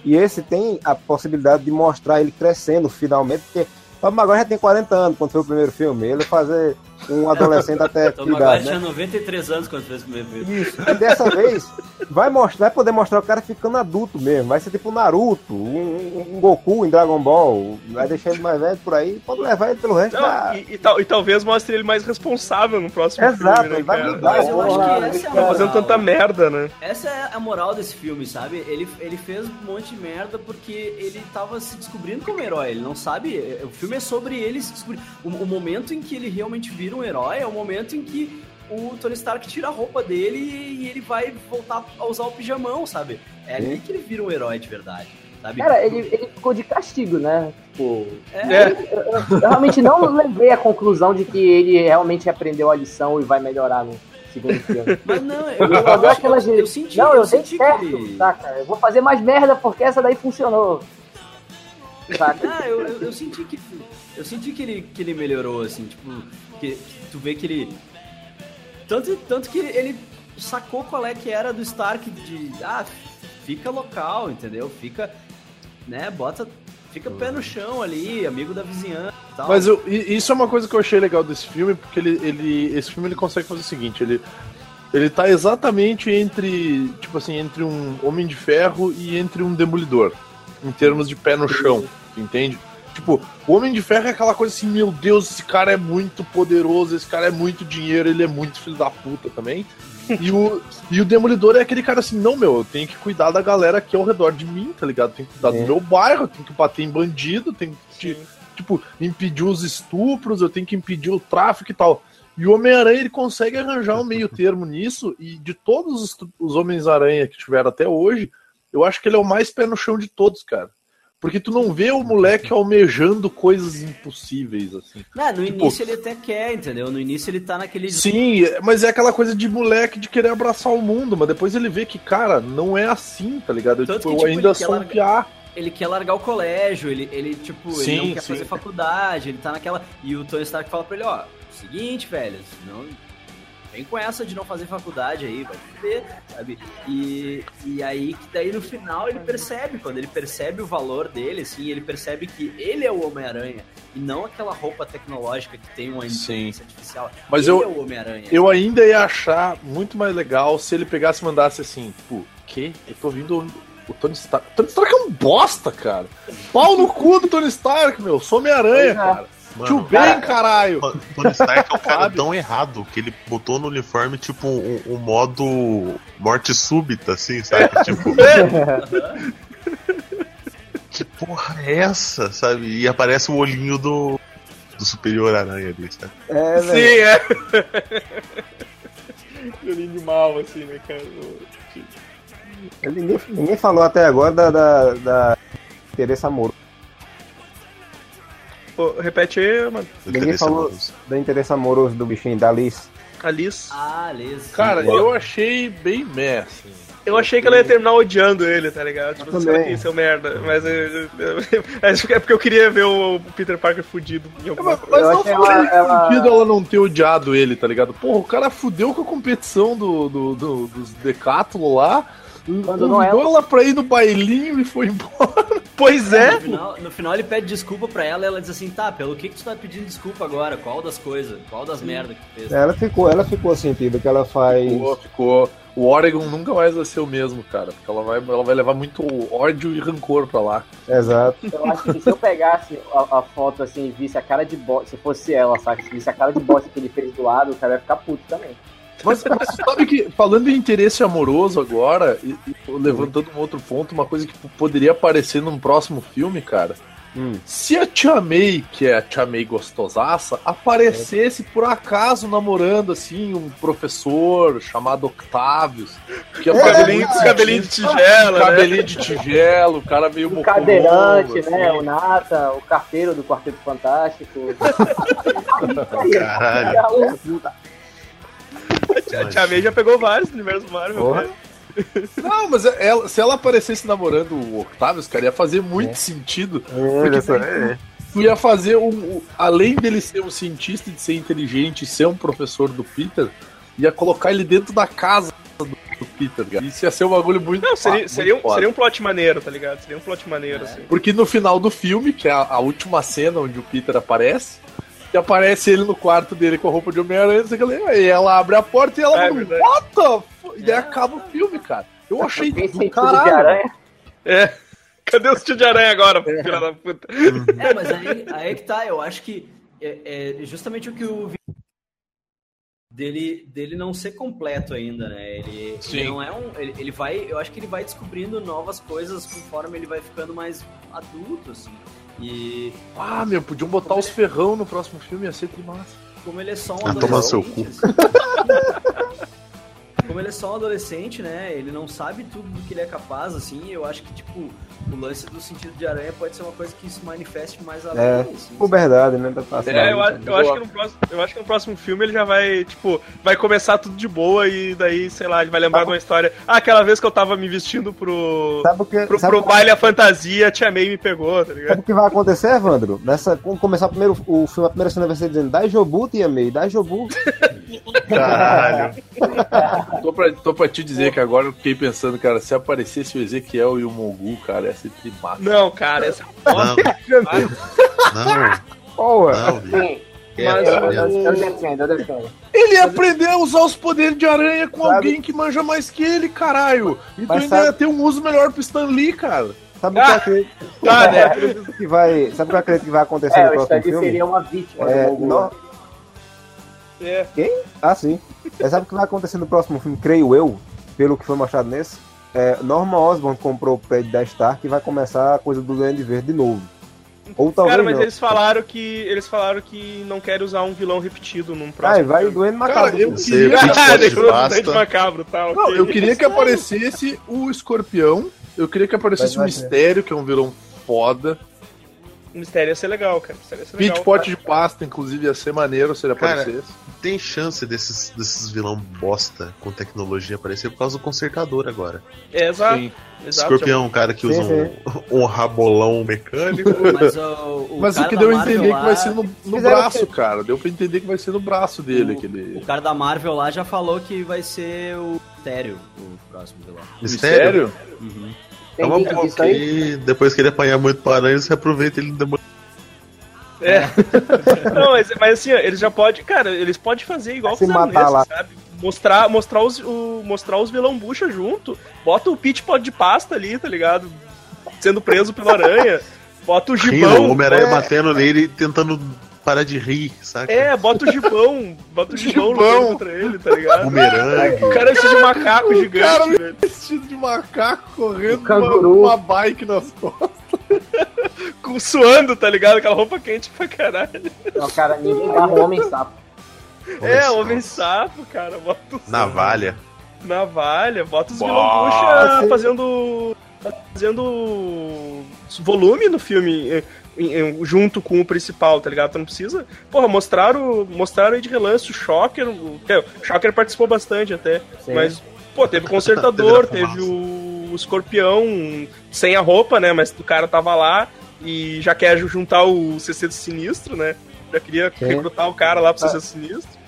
E esse tem a possibilidade de mostrar ele crescendo finalmente, porque Tom Maguire já tem 40 anos quando foi o primeiro filme. Ele fazer um adolescente até Tom idade, tinha né? 93 anos quando fez o primeiro filme. Isso. E dessa vez vai mostrar, vai poder mostrar o cara ficando adulto mesmo. Vai ser tipo Naruto, um, um Goku em Dragon Ball. Vai deixar ele mais velho por aí, pode levar ele pelo resto Não, da. e, e tal, e talvez mostre ele mais responsável no próximo Exato, filme, né, ele vai cara? mudar. Mas eu acho que essa é a Tá moral. fazendo tanta merda, né? Essa é a moral desse filme, sabe? Ele, ele fez um monte de merda porque ele tava se descobrindo como herói. Ele não sabe. é, O filme é sobre ele se descobrir. O, o momento em que ele realmente vira um herói é o momento em que o Tony Stark tira a roupa dele e ele vai voltar a usar o pijamão, sabe? É ali que ele vira um herói de verdade. Sabe? Cara, ele, ele ficou de castigo, né? Tipo, É. eu realmente não levei a conclusão de que ele realmente aprendeu a lição e vai melhorar no segundo filme. Mas não, eu, Eu, eu, eu, eu, aquela de, eu senti, não, eu eu senti que certo, ele. saca? Eu vou fazer mais merda porque essa daí funcionou. Saca? Ah, eu, eu, eu senti que. Eu senti que ele, que ele melhorou, assim, tipo, que, tu vê que ele. Tanto, tanto que ele sacou qual é que era do Stark de. Ah, fica local, entendeu? Fica. Né, bota. Fica pé no chão ali, amigo da vizinhança tal. Mas eu, isso é uma coisa que eu achei legal desse filme, porque ele, ele, esse filme ele consegue fazer o seguinte, ele, ele tá exatamente entre, tipo assim, entre um Homem de Ferro e entre um Demolidor, em termos de pé no chão, entende? Tipo, o Homem de Ferro é aquela coisa assim, meu Deus, esse cara é muito poderoso, esse cara é muito dinheiro, ele é muito filho da puta também. E o, e o Demolidor é aquele cara assim, não, meu, eu tenho que cuidar da galera aqui ao redor de mim, tá ligado? Tenho que cuidar É. do meu bairro, eu tenho que bater em bandido, tenho que, tipo, impedir os estupros, eu tenho que impedir o tráfico e tal. E o Homem-Aranha, ele consegue arranjar um meio termo nisso, e de todos os, os Homens-Aranha que tiveram até hoje, eu acho que ele é o mais pé no chão de todos, cara. Porque tu não vê o moleque almejando coisas impossíveis, assim. Não, no Tipo- início ele até quer, entendeu? No início ele tá naquele. Sim, mas é aquela coisa de moleque de querer abraçar o mundo, mas depois ele vê que, cara, não é assim, tá ligado? Eu, Tanto tipo, que, eu tipo, ainda ele quer sou um piá. Ele quer largar o colégio, ele, ele tipo, ele Sim, não quer sim. fazer faculdade, ele tá naquela. E o Tony Stark fala pra ele, ó, seguinte, velho, não. Vem com essa de não fazer faculdade aí, vai fuder, sabe? E, e aí, que daí no final ele percebe, quando ele percebe o valor dele, assim, ele percebe que ele é o Homem-Aranha e não aquela roupa tecnológica que tem uma inteligência artificial. Mas ele eu- é o Homem-Aranha. Eu ainda ia achar muito mais legal se ele pegasse e mandasse assim, tipo, que? Eu tô ouvindo o Tony Stark. Tony Stark é um bosta, cara. Pau no cu do Tony Stark, meu. Sou Homem-Aranha, é. cara. Mano, Tio Ben, caralho. O Tony Stark é um cara tão errado que ele botou no uniforme, tipo, um, um modo morte súbita, assim, sabe? Tipo, que porra é essa, sabe? E aparece o olhinho do, do Superior Aranha ali, sabe? É, Sim, velho. é. Violino de mal, assim, né, cara? Ninguém, ninguém falou até agora da, da, da interesse amoroso. Pô, repete aí, mano. Ninguém falou amoroso. do interesse amoroso do bichinho da Alice. Alice. Ah, beleza. Cara, eu achei bem meh, assim. Eu achei que ela ia terminar odiando ele, tá ligado? Tipo, Eu será que seu merda. Mas eu, eu- eu- é porque eu queria ver o Peter Parker fudido em alguma Mas, coisa. mas não faz ela- ela- sentido ela não ter odiado ele, tá ligado? Porra, o cara fudeu com a competição do, do, do- dos Decátulo lá. Não é- Convidou ela pra ir no bailinho e foi embora. Pois No é! final, no final ele pede desculpa pra ela e ela diz assim, tá, pelo que, que tu tá pedindo desculpa agora? Qual das coisas? Qual das merdas que tu fez? Ela ficou, ela ficou sentido que ela faz. Ficou, ficou. O Oregon nunca mais vai ser o mesmo, cara. Porque ela vai, ela vai levar muito ódio e rancor pra lá. Exato. Eu acho que se eu pegasse a, a foto assim e visse a cara de bosta, se fosse ela, sabe? Se visse a cara de bosta que ele fez do lado, o cara ia ficar puto também. Mas, mas sabe que, falando em interesse amoroso agora, e, e levantando um outro ponto, uma coisa que poderia aparecer num próximo filme, cara. Hum. Se a Tia May, que é a Tia May gostosaça, aparecesse por acaso namorando assim um professor chamado Octavius, que é um Cabelinho, cabelinho de tigela, né? cabelinho de tigelo, o cara meio O cadeirante, assim. né? O Nata, o carteiro do Quarteto Fantástico. Caralho. A Tia May já pegou vários no universo Marvel. Porra. né? Não, mas ela- se ela aparecesse namorando o Octavius, cara, ia fazer muito sentido. Porque daí tu ia fazer um, um- Além dele ser um cientista, de ser inteligente e ser um professor do Peter, ia colocar ele dentro da casa do, do Peter, cara. Isso ia ser um bagulho muito. Não, seria, muito seria, um, seria um plot maneiro, tá ligado? Seria um plot maneiro, assim. Porque no final do filme, que é a, a última cena onde o Peter aparece, e aparece ele no quarto dele com a roupa de Homem-Aranha, o e ela abre a porta e ela É. What the fu-" E daí acaba o filme, cara. Eu achei do caralho. aranha. É. Cadê os tio de aranha agora, filha da puta? É, mas aí, aí que tá, eu acho que é, é justamente o que o dele, dele não ser completo ainda, né? Ele, Sim. ele não é um. Ele, ele vai. Eu acho que ele vai descobrindo novas coisas conforme ele vai ficando mais adulto, assim. E Ah, meu, podiam botar os ferrão no próximo filme, ia ser que massa. como ele é só um Ah, toma seu adolescente. Assim, como ele é só um adolescente, né? Ele não sabe tudo do que ele é capaz, assim. Eu acho que, tipo, o lance do sentido de aranha pode ser uma coisa que se manifeste mais além, É, assim, por verdade, né? Tá passando. É, eu, acho- eu acho que no próximo, eu acho que no próximo filme ele já vai, tipo, vai começar tudo de boa e daí, sei lá, ele vai lembrar de uma história. Ah, aquela vez que eu tava me vestindo pro, Sabe o que, pro, sabe pro que- baile a fantasia, a Tia May me pegou, tá ligado? sabe o que vai acontecer, Evandro? Nessa, quando começar primeiro, o filme, a primeira cena vai ser dizendo Dai Jobu, Tia May, Dai Jobu. Caralho. Tô pra, tô pra te dizer que agora eu fiquei pensando, cara, se aparecesse o Ezequiel e o Mogu, cara, ia ser massa. Não, cara, essa Não, não, Porra! não, É, Mas eu, o- eu, eu defendo, eu defendo. Ele ia aprender a usar os poderes de aranha com Sabe- alguém que manja mais que ele, caralho. E tu Mas ainda sabe- ia ter um uso melhor pro Stan Lee, cara. Sabe o que eu acredito? Tá, né? que vai, sabe o que eu acredito que vai acontecer É, no próximo filme? seria uma vítima do É, no- É. Ah, sim. É, sabe o que vai acontecer no próximo filme, creio eu, pelo que foi mostrado nesse? É, Norman Osborn comprou o prédio da Stark e vai começar a coisa do Duende Verde de novo. Ou talvez Cara, mas não. eles falaram que. Eles falaram que não querem usar um vilão repetido num Ah, próximo. e vai o filme. Duende Cara, Macabro. eu Você queria... Ah. Dente macabro, tá? Não, eu queria que aparecesse o Escorpião. Eu queria que aparecesse o Vai, vai ser. Mistério, que é um vilão foda. O mistério ia ser legal, cara. O mistério ia ser Pit legal. Pot de pasta, inclusive, ia ser maneiro se ele Cara, aparecesse. Tem chance desses, desses vilão bosta com tecnologia aparecer por causa do consertador agora. É, exato. Sim. exato. Escorpião é um cara que usa um, um rabolão mecânico. Mas o, o Mas o que deu a entender lá- que vai ser no, no braço, o cara. Deu pra entender que vai ser no braço dele. O, aquele... o cara da Marvel lá já falou que vai ser o Mistério, o próximo vilão. Mistério? Uhum. É Tem uma boa, depois que ele apanhar muito para aranha, você aproveita ele demora. É. Não, mas, mas assim, eles já podem. Cara, eles podem fazer igual Se fizeram matar nesse, lá. sabe? Mostrar, mostrar, os, o, mostrar os vilão bucha junto. Bota o Pit Pot de pasta ali, tá ligado? Sendo preso pela aranha. Bota o gibão. o Homem-Aranha é, batendo nele e tentando parar de rir, saca? É, bota o gibão. Bota o gibão, Gibão. lutando contra ele, tá ligado? Bumerangue. O cara precisa de macaco gigante, cara velho. Vestido de macaco correndo O uma, uma bike nas costas. Com- Suando, tá ligado? Aquela roupa quente pra caralho. Não, cara, ninguém o homem sapo. É, homem sapo, cara. Bota o Navalha. navalha, bota os vilão fazendo. fazendo volume no filme. junto com o principal, tá ligado? Tu não precisa. Porra, mostraram, mostraram aí de relance o Shocker. O, é, o Shocker participou bastante até. Sim. Mas, pô, teve o Consertador, teve o Escorpião sem a roupa, né? Mas o cara tava lá e já quer juntar o CC do Sinistro, né? Já queria Sim. recrutar o cara lá pro CC do Sinistro.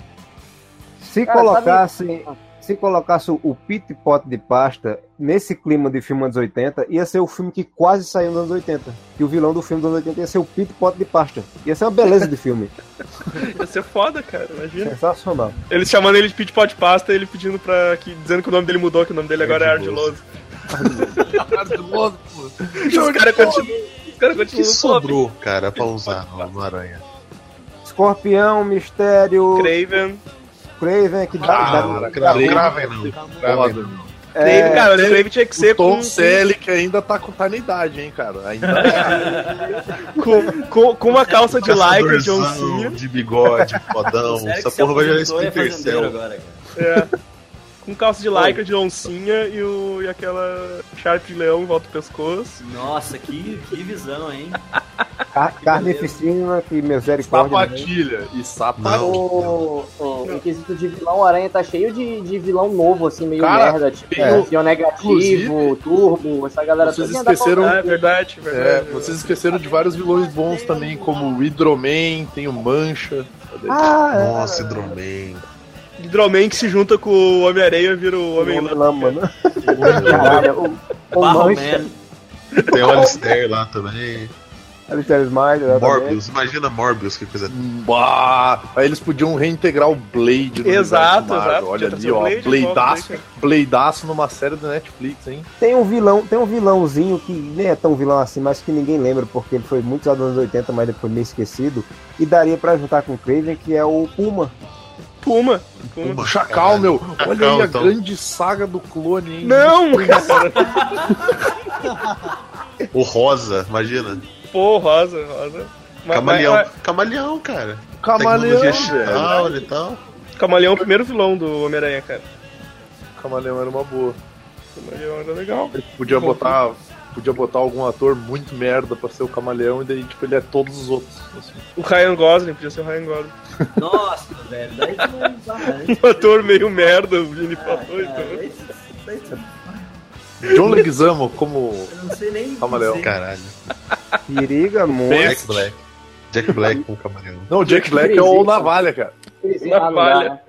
Se Cara, colocasse, se colocasse o Pit Pot de pasta nesse clima de filme anos 80, ia ser o filme que quase saiu nos anos 80. E o vilão do filme dos anos 80 ia ser o Pit Pot de pasta. Ia ser uma beleza de filme. Ia ser foda, cara, imagina. Sensacional. Eles chamando ele de Pit Pot Pasta, ele pedindo pra. Que, dizendo que o nome dele mudou, que o nome dele agora é Ardiloso. Os caras continuam. Caras O que continuam. sobrou, cara, pra usar no, no Aranha? Escorpião, Mistério, Craven. Craven, que dá. Ah, dá- Não, gravem não. É, Craven, cara, o Craven tinha que ser O Tom com, Selleck ainda tá com idade, hein, cara. Ainda com, com, com uma calça de lycra Caçadorzão, oncinha. de bigode, fodão. Que Essa porra vai gerar e é Splinter fazendeiro Cell. agora, cara. É. Com calça de lycra de oncinha e, o, e aquela Sharp de leão em volta do pescoço. Nossa, que, que visão, hein? car- que misericórdia. né? sapatilha e sapatilha. O, o, em quesito de vilão, o Aranha tá cheio de, de vilão novo, assim, meio Cara, merda. Tipo, é. o- Negativo, Turbo, essa galera Vocês toda. esqueceram- Ah, é verdade, É, verdade. vocês esqueceram de vários vilões bons também, como o Hydroman, tem o Mancha. Ah, é. Nossa, Hidroman. Hidroman que se junta com o Homem-Aranha vira o Homem Homem-Lama. lama, né? O, o Barro. Man. Tem o Alistair lá também. Alistair Smile. Morbius, imagina Morbius, que coisa. Bah, aí eles podiam reintegrar o Blade no Exato, exato. Olha ali, ó. Blade de Bladeaço, volta, né, Bladeaço numa série da Netflix, hein? Tem um vilão, tem um vilãozinho que nem é tão vilão assim, mas que ninguém lembra porque ele foi muito usado nos anos 80, mas depois meio esquecido. E daria pra juntar com o Craven, que é o Puma. Puma. Puma. Puma. O Chacal, meu. Olha Chacal, aí a então. grande saga do clone, hein? Não, cara. O Rosa, imagina. Pô, rosa, rosa. Camaleão. mas- Camaleão, cara. Camaleão, velho. E tal. Camaleão é o primeiro vilão do Homem-Aranha, cara. Camaleão era uma boa. Camaleão era legal. Podia botar, podia botar algum ator muito merda pra ser o camaleão e daí, tipo, ele é todos os outros. assim. O Ryan Gosling, podia ser o Ryan Gosling. Nossa, velho. Daí tu né? Um ator meio merda, o Vini Ah, falou, então. tu- John Leguizamo como Eu não sei nem. Camaleão. Caralho. Periga muito. Jack Black. Jack Black com o Camaleão. Não, Jack Black é o Navalha, cara. Navalha. né?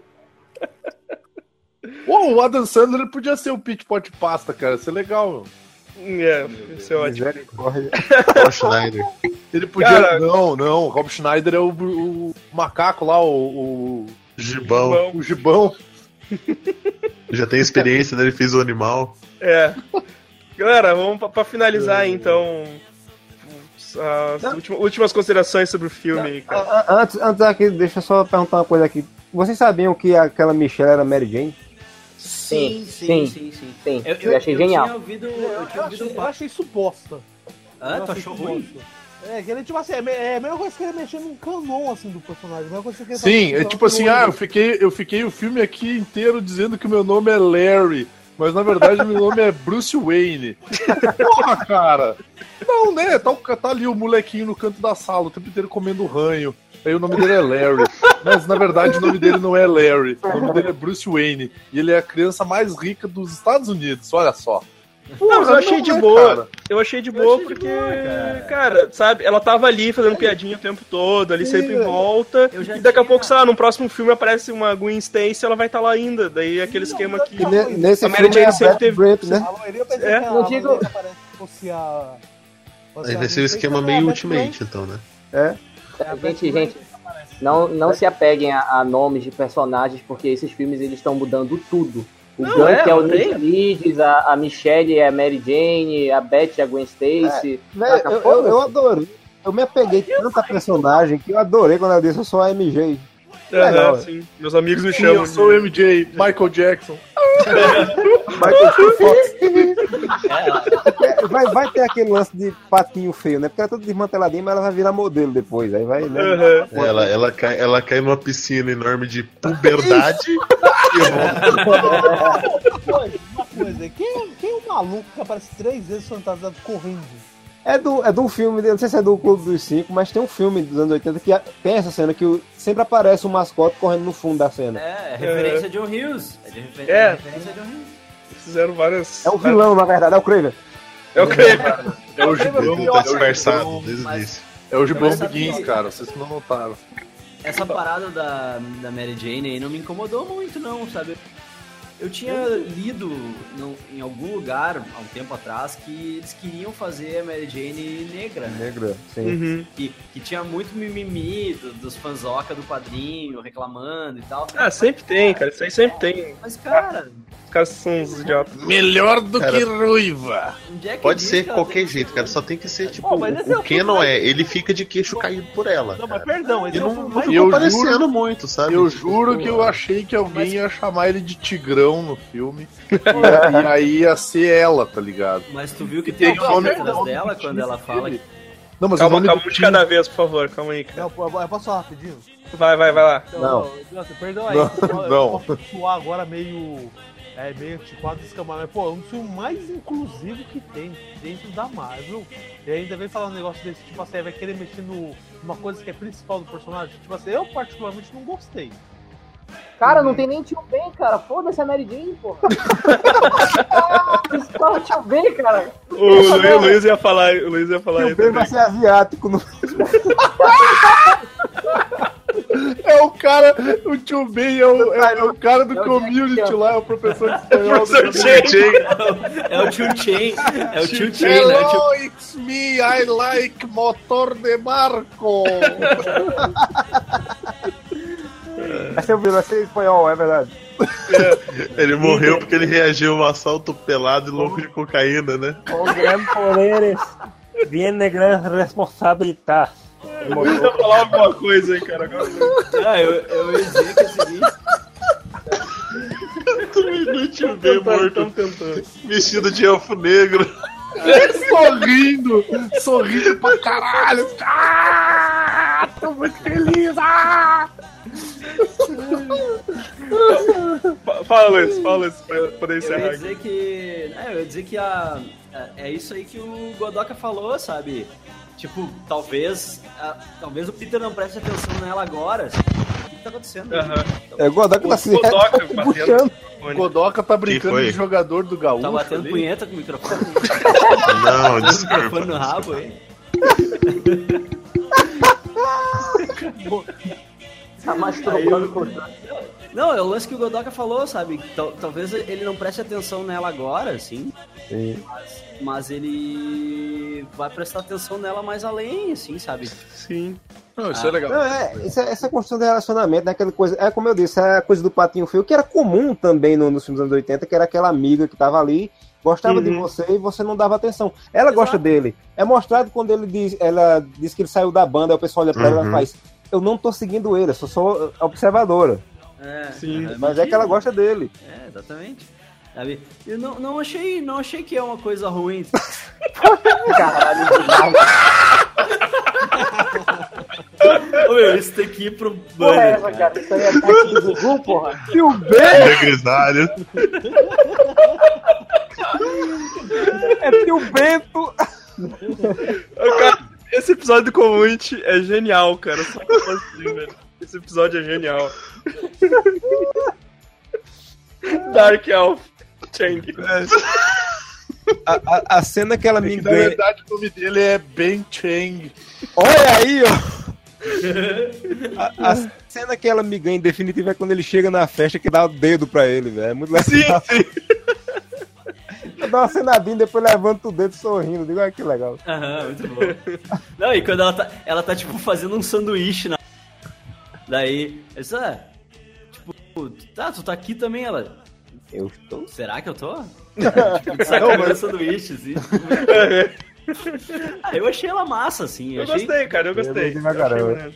Pô, o Adam Sandler podia ser o Pit Pot Pasta, cara. Isso é legal, meu. É, isso é ótimo. Paul Schneider. Ele podia. Cara- Não, não. O Rob Schneider é o, o macaco lá, o, Gibão. Bom, o, o gibão. Já tem experiência, né? Ele fez o animal. é. Galera, vamos pra, pra finalizar aí, então. As últimas, últimas considerações sobre o filme a- Antes, antes aqui, deixa eu só perguntar uma coisa aqui. Vocês sabiam que aquela Michelle era Mary Jane? Sim, sim, sim, sim, sim. Eu, eu, achei genial. tinha ouvido, eu tinha Eu ouvido achei, um eu achei suposta. Ah, Eu tu achei achou ruim? É, que ele, tipo assim, é, é a mesma coisa que ele mexer num canon, assim, do personagem. Que ele Sim, é tipo assim, ah, eu fiquei, eu fiquei o filme aqui inteiro dizendo que o meu nome é Larry, mas na verdade meu nome é Bruce Wayne. Porra, cara! Não, né? Tá, tá ali o molequinho no canto da sala, o tempo inteiro comendo ranho. Aí o nome dele é Larry. Mas na verdade o nome dele não é Larry. O nome dele é Bruce Wayne. E ele é a criança mais rica dos Estados Unidos, olha só. Não, mas eu achei não, de né, boa. cara? Eu achei de boa porque, cara. sabe, ela tava ali fazendo piadinha o tempo todo, ali sempre em volta. E daqui a pouco, sei lá, no próximo filme aparece uma Gwen Stacy ela vai estar lá ainda. Daí aquele esquema que. E ne- nesse A Mary filme Jane é sempre teve- Brant, né? A loirinha eu pensei É. que Não digo- que Aí vai ser o esquema meio Ultimate, então, né? É. Gente, gente, não, não se apeguem a, a nomes de personagens, porque esses filmes eles estão mudando tudo. O Não, Gank é, é, o Nick. Leeds, a, a Michelle é a Mary Jane, a Beth é a Gwen Stacy. Velho, Saca? eu, eu, eu adorei. Eu me apeguei tanto a personagem que eu adorei quando ela disse eu sou a MJ. Aham, legal, sim. Meus amigos me Sim, chamam. eu sou o de- MJ, Michael Jackson. Michael. Fox. Vai, vai ter aquele lance de patinho feio, né? Porque ela é toda desmanteladinha, mas ela vai virar modelo depois. Aí vai, né? Aham. Ela, ela, cai, ela cai numa piscina enorme de puberdade e volta. Uma coisa, quem, quem é o maluco que aparece três vezes fantasiado correndo? É do, é de um filme, não sei se é do Clube dos Cinco, mas tem um filme dos anos 80 que tem essa cena que o- sempre aparece um mascote correndo no fundo da cena. É, referência a John Hughes. É, de refer- É. referência a John Hughes. Fizeram várias. É o vilão, na verdade, é o Kraven. É o Kraven. É o Gibão, Ele tá disfarçado desde o início. é o Gibão que- cara. Vocês não notaram. Essa parada da, da Mary Jane aí não me incomodou muito, não, sabe? Eu tinha lido no- em algum lugar, há um tempo atrás, que eles queriam fazer a Mary Jane negra. Negra, sim. Uhum. Que, que tinha muito mimimi do- dos fanzoca do quadrinho, reclamando e tal. Ah, sempre tem, cara. Isso aí sempre tem. Mas, cara, caras são uns idiotas. Melhor do Cara, que ruiva. é Pode ser qualquer que jeito, cara. Só tem que ser tipo. Mas é o o Kenon filme é, ele fica de queixo caído por ela. Não, mas cara. perdão, esse E é o não, não ficou Eu aparecendo juro- muito, sabe? Eu juro que eu achei que alguém ia chamar ele de Tigrão no filme. e, aí ia ser ela, tá ligado? Mas tu viu que tem Tem uma nome- dela quando ela fala que Não, mas o Calma, calma, de cada vez, por favor. Calma aí, cara. Não, eu posso falar rapidinho? Vai, vai, vai lá. Então, Não. Nossa, perdão aí. Não, eu, não. eu posso soar agora meio. É, meio antiquado escamado. Mas, pô, é um dos filmes mais inclusivos que tem dentro da Marvel. E ainda vem falar um negócio desse, tipo assim, vai querer mexer no, numa coisa que é principal do personagem. Tipo assim, eu particularmente não gostei. Cara, não tem nem tio Ben, cara. Foda-se a Mary Jane, porra. Escola tio Ben, cara. O Luiz, o Luiz ia falar, o Luiz ia falar E aí o Ben vai ser asiático. No... É o cara, o tio Ben é o, é, é o cara do É o community lá, é o professor de espanhol. Professor Jay. é o Tio Chain. É o Tio Chain, né? O Hello, it's me, I like motor de barco. Vai ser o vai ser espanhol, é verdade. Ele morreu porque ele reagiu a um assalto pelado e louco de cocaína, né? Com grandes poderes viene grandes responsabilidades. Luiz ia falar alguma coisa aí, cara. Agora... Ah, eu, eu ia dizer que é o seguinte. Inútil bem morto, tentando. vestido de elfo negro. sorrindo, sorrindo pra caralho. Ah, tô muito feliz. Ah. Fa- Fala, Luiz, fala, Luiz, pra poder Eu encerrar ia aqui. dizer que. É, eu ia dizer que a. É isso aí que o Godoka falou, sabe? Tipo, talvez. a- talvez o Peter não preste atenção nela agora. assim. O que, que tá acontecendo? Aham. É o Godok tá O se Godoka batendo puxando. Godoka tá brincando de jogador do Gaúcho. Tá batendo ali. punheta com o microfone. Não, o microfone no desculpa. rabo aí. Tá masturbando com Não, é o lance que o Godoka falou, sabe? Tal- talvez ele não preste atenção nela agora, assim. Mas, mas ele vai prestar atenção nela mais além, assim, sabe? Sim. Não, isso é legal. Não, é, isso é- essa construção de relacionamento, né, aquela coisa, é como eu disse, é a coisa do patinho feio, que era comum também no- nos filmes dos anos 80, que era aquela amiga que tava ali, gostava de Uhum. você e você não dava atenção. Ela gosta dele. É mostrado quando ele diz, ela diz que ele saiu da banda, aí o pessoal olha pra ela e Uhum. faz, eu não tô seguindo ele, eu só sou observadora. É, Sim. Mas é que ela gosta dele. É, exatamente. Sabe? Eu não, não, achei, não achei que é uma coisa ruim. Caralho. Ô, meu, isso tem que ir pro Porra, é cara. cara? Isso aí é ataque do Gugu, porra. Zé Grisalho. É tio Bento! Cara, esse episódio do Community é genial, cara. Só que eu posso dizer, velho. Esse episódio é genial. Dark Elf. Chang. A, a- a cena que ela me Na ganha. verdade, o nome dele é Ben Chang. Olha aí, ó! A, a cena que ela me ganha em definitivo é quando ele chega na festa que dá o dedo pra ele, velho. É muito legal. Sim, sim. Dá uma cenadinha, depois levanta o dedo sorrindo. Digo, olha que legal. Aham, muito bom. Não, e quando ela tá, ela tá tipo fazendo um sanduíche na. Daí, essa. Tipo, tá, tu tá aqui também, ela. Eu estou. Será que eu tô? tipo, sacaneando sanduíche, assim. ah, eu achei ela massa, assim. Eu achei... gostei, cara. Eu gostei. Eu achei caramba. maneiro.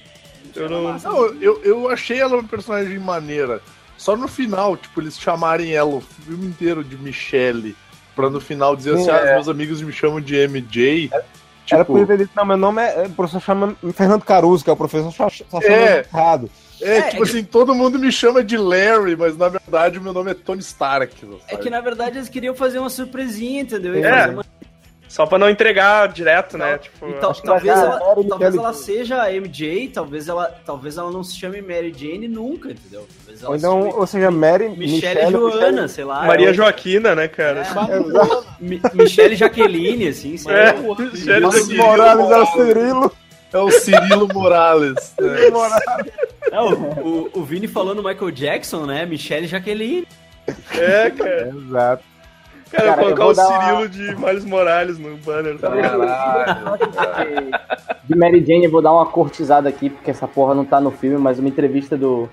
Eu não. Não, eu, eu achei ela uma personagem maneira. Só no final, tipo, eles chamarem ela o filme inteiro de Michelle. Pra no final dizer assim, Sim, ah, é. meus amigos me chamam de MJ. Ela Tipo, podia ter dito, não, meu nome é. é, O professor chama Fernando Caruso, que é o professor, só, só chama É. errado. é, É, tipo assim, todo mundo me chama de Larry, mas na verdade o meu nome é Tony Stark. É que na verdade eles queriam fazer uma surpresinha, entendeu? É. fazer uma- Só pra não entregar direto, né? Tipo, E tal- acho que talvez ela, talvez ela seja a MJ, talvez ela, talvez ela não se chame Mary Jane nunca, entendeu? Talvez ela Ou então, se chame ou seja, Mary, Michelle, Michelle, Joana, sei lá. Maria Ou- Joaquina, né, cara? É, Exato. Mi- Michelle Jaqueline, assim, sei É. Michelle Joaquina. Morales é o Cirilo. É o Cirilo Morales. né? Morales. É, o, o, o Vini falou no Michael Jackson, né? Michelle Jaqueline. É, cara. Exato. Cara, Cara, colocar vou o dar uma- Cirilo de Miles Morales no banner. Tá? Caralho. De Mary Jane, eu vou dar uma cortizada aqui, porque essa porra não tá no filme, mas uma entrevista do,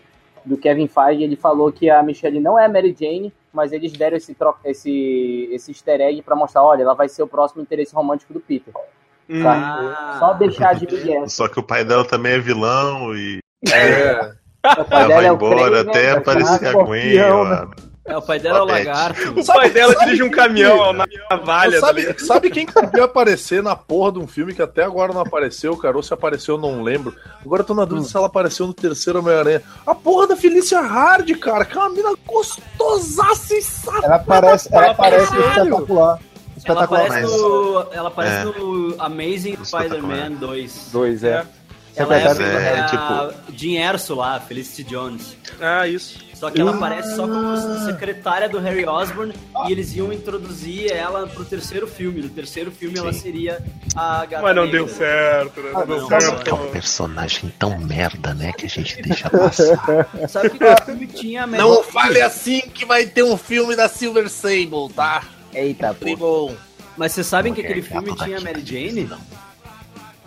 do Kevin Feige, ele falou que a Michelle não é a Mary Jane, mas eles deram esse, tro- esse, esse easter egg pra mostrar, olha, ela vai ser o próximo interesse romântico do Peter. Hum. Tá? Ah. Só deixar de Miguel. Só que o pai dela também é vilão e É. O pai ela dela vai é o embora Kraven, até né? aparecer a Gwen. escorpião, ó. É, o pai dela é o lagarto. O pai dela dirige um caminhão na navalha, tá sabe, sabe quem que podia aparecer na porra de um filme que até agora não apareceu, cara? Ou se apareceu, eu não lembro. Agora eu tô na dúvida se ela apareceu no terceiro Homem-Aranha. A porra da Felicia Hard, cara, que é uma mina gostosaça e safada. Ela parece, ela Ela parece parece espetacular. Ela Espetacular. aparece, mas- no, ela aparece É. no Amazing Espetacular. Spider-Man 2. Dois, é. Ela é, Mas é, é a tipo- Jean Erso lá, Felicity Jones. Ah, isso. Só que ela aparece só como secretária do Harry Osborn e eles iam introduzir ela pro terceiro filme. No terceiro filme ela Sim. seria a gata Mas não negra. deu certo, né? Não deu não, certo. É um personagem tão merda, né? Que a gente deixa passar. Sabe que o filme tinha a Mary Não fale assim que vai ter um filme da Silver Sable, tá? Eita, pô. Mas vocês sabem que aquele filme gato tinha a Mary Jane?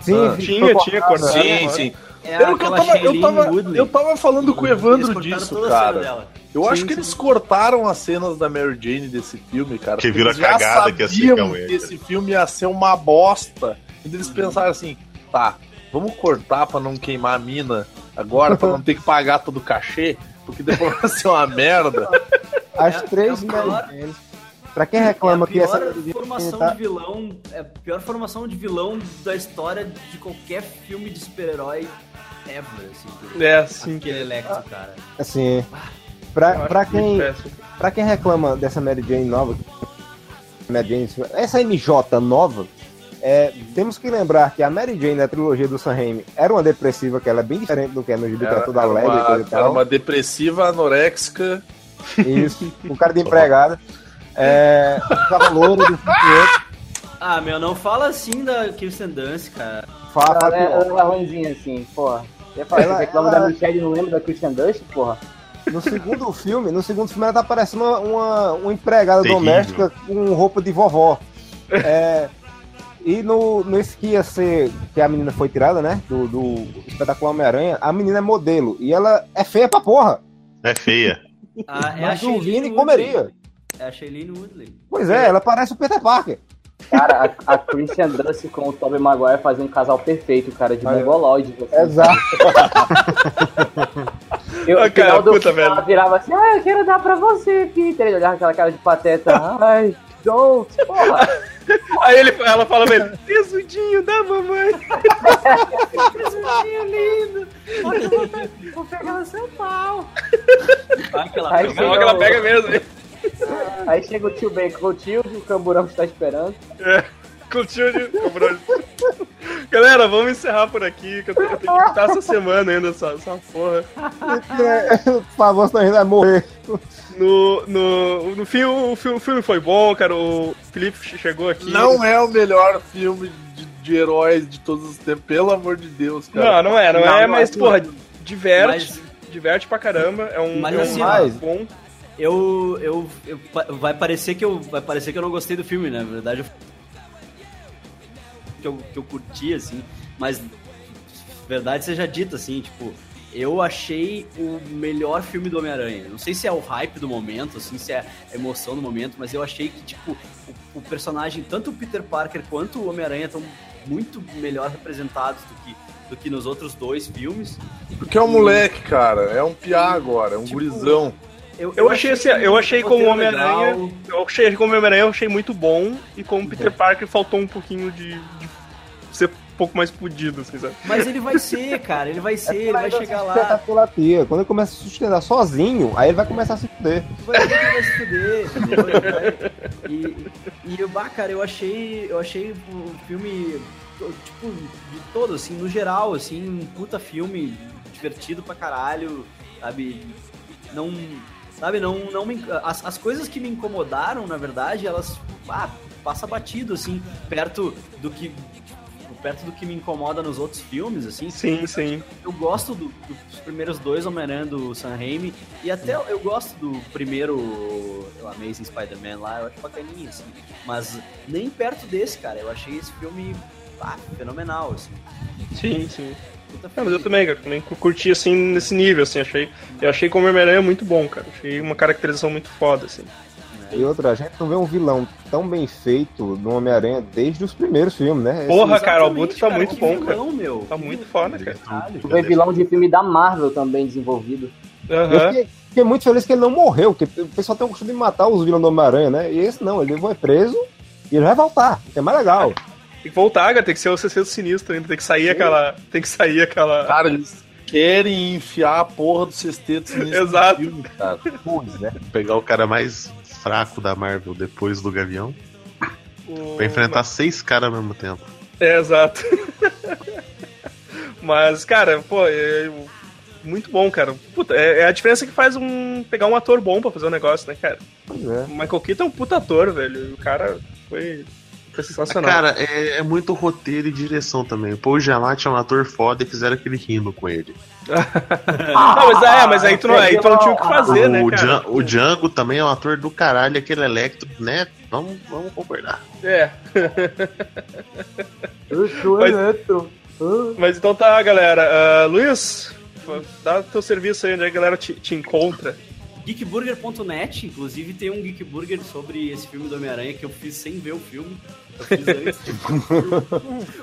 Sim, Ah, Tinha, tinha cortado. Sim, sim. É Eu, tava, eu, tava, eu tava falando com o Evandro disso, cara. Eu acho Sim, que sim. eles cortaram as cenas da Mary Jane desse filme, cara. Que vira cagada que ia ser que esse filme ia ser uma bosta. E eles pensaram assim, tá, vamos cortar pra não queimar a mina agora, pra não ter que pagar todo o cachê, porque depois vai ser uma merda. As É- três é Janes. Pra quem reclama é a que essa pior Mary Jane formação tá- de vilão, é a pior formação de vilão da história de qualquer filme de super-herói ever, assim. É, sim. Aquele Electro, cara. assim, Eu pra, pra quem. Pra quem reclama dessa Mary Jane nova, Mary Jane, essa MJ nova, é, temos que lembrar que a Mary Jane na trilogia do Sam Raimi era uma depressiva, que ela é bem diferente do que é no gibi, que é toda era alegre e coisa e era uma depressiva anoréxica. Isso, um cara de empregada. É, ficava louro do outro, Ah, meu, não fala assim da Kirsten Dunst, cara. fala, fala Ela é, ela é ruimzinha assim, porra. Eu ia falar, Ela- você reclama ela- da Michelle não lembra da Christian Dust, porra? No segundo filme, no segundo filme ela tá parecendo uma, uma, uma empregada Terrível. doméstica com roupa de vovó. É, e no, nesse que ia ser, que a menina foi tirada, né? Do, do espetacular Homem-Aranha, a menina é modelo. E ela é feia pra porra. É feia. Ah, é a Mas o Vini comeria. É a Shailene Woodley. Pois é, ela parece o Peter Parker. Cara, a, a Christian Dunst com o Tobey Maguire fazia um casal perfeito, cara, de Aí, mongoloide. assim. Exato. Eu, Ah, no cara, final do puta, velho. ela virava assim, ah, eu quero dar pra você, Peter. Ele olhava aquela cara de pateta. Ai, don't, porra. Aí ele, ela fala pra ele, tesudinho da mamãe. Vou pegar no seu pau. Vai que ela Aí pega. Que ela pega mesmo. Aí chega o tio Ben com o tio, o camburão está esperando. É, curtiu de cobrou. Galera, vamos encerrar por aqui, que eu tenho, eu tenho que editar essa semana ainda, essa, essa porra. Por favor, senão a gente vai morrer. No, no, no fim, o, o filme foi bom, cara. O Felipe chegou aqui. Não é o melhor filme de, de heróis de todos os tempos, pelo amor de Deus, cara. Não, não é, não, Não, é, não mas, é. porra, diverte. Mas- Diverte pra caramba. É um, Mas é um assim, bom. Eu, eu, eu- vai parecer que eu vai parecer que eu não gostei do filme, né? Na verdade, eu, que eu, que eu curti assim, mas verdade seja dita assim, tipo, eu achei o melhor filme do Homem-Aranha. Não sei se é o hype do momento, assim, se é a emoção do momento, mas eu achei que tipo o, o personagem, tanto o Peter Parker quanto o Homem-Aranha estão muito melhor representados do que do que nos outros dois filmes. Porque é um moleque, cara. É um piá agora, é um Tipo, gurizão. Eu achei assim, eu achei o como Homem-Aranha. Eu achei como Homem-Aranha, eu achei muito bom. E como Peter Parker faltou um pouquinho de, de ser um pouco mais pudido, assim, sabe? Mas ele vai ser, cara, ele vai ser, ele vai chegar lá. pela tia. Quando ele começa a sustentar sozinho, aí ele vai começar a se fuder. vai que vai se fuder, entendeu? Vai- E, e eu, bah, cara, eu achei, eu achei o filme, tipo, de todo, assim, no geral, assim, um puta filme divertido pra caralho, sabe? Não, sabe, não, não me, as, as coisas que me incomodaram, na verdade, elas, ah, passa batido, assim, perto do que, perto do que me incomoda nos outros filmes, assim. Sim, sim. Eu gosto do- dos primeiros dois Homem-Aranha do Sam Raimi e até eu gosto do primeiro o Amazing Spider-Man lá, eu acho bacaninha, assim. Mas nem perto desse, cara. Eu achei esse filme ah, fenomenal, assim. Sim, sim. Puta Não, mas eu também, cara, também curti assim nesse nível, assim, achei. Eu achei como Homem-Aranha muito bom, cara. Achei uma caracterização muito foda, assim. E outra, a gente não vê um vilão tão bem feito no Homem-Aranha desde os primeiros filmes, né? Porra, cara, o Abutre tá muito que bom, cara. vilão, meu. Tá muito foda, cara. Caralho. Tu vê vilão de filme da Marvel também desenvolvido. Eu Aham. fiquei, fiquei muito feliz que ele não morreu, porque o pessoal tem o costume de matar os vilões do Homem-Aranha, né? E esse não, ele foi preso e ele vai voltar, que é mais legal. Tem que voltar, cara, tem que ser o CC sinistro ainda, tem que sair aquela. Tem que sair aquela. Cara, eles querem enfiar a porra do sexteto nesse Exato. filme, cara. Pois, né? Pegar o cara mais fraco da Marvel depois do Gavião o- pra enfrentar seis caras ao mesmo tempo. É, exato. Mas, cara, pô, é muito bom, cara. Puta, é, é a diferença que faz um. pegar um ator bom pra fazer um negócio, né, cara? Pois é. O Michael Keaton é um puta ator, velho. O cara foi, foi sensacional. Cara, é, é muito roteiro e direção também. O Paul Giamatti é um ator foda e fizeram aquele rindo com ele. não, mas, é, mas aí tu não, aí tu não tinha o que fazer, né, o, cara? Djan- o Django também é um ator do caralho, aquele Electro, né? Vamos, vamos concordar. É. Eu sou Mas- eletro. Ah. Mas então tá, galera. Ah, Luiz, dá teu serviço aí onde a galera te, te encontra. Geekburger.net, inclusive tem um Geekburger sobre esse filme do Homem-Aranha que eu fiz sem ver o filme. Eu fiz antes.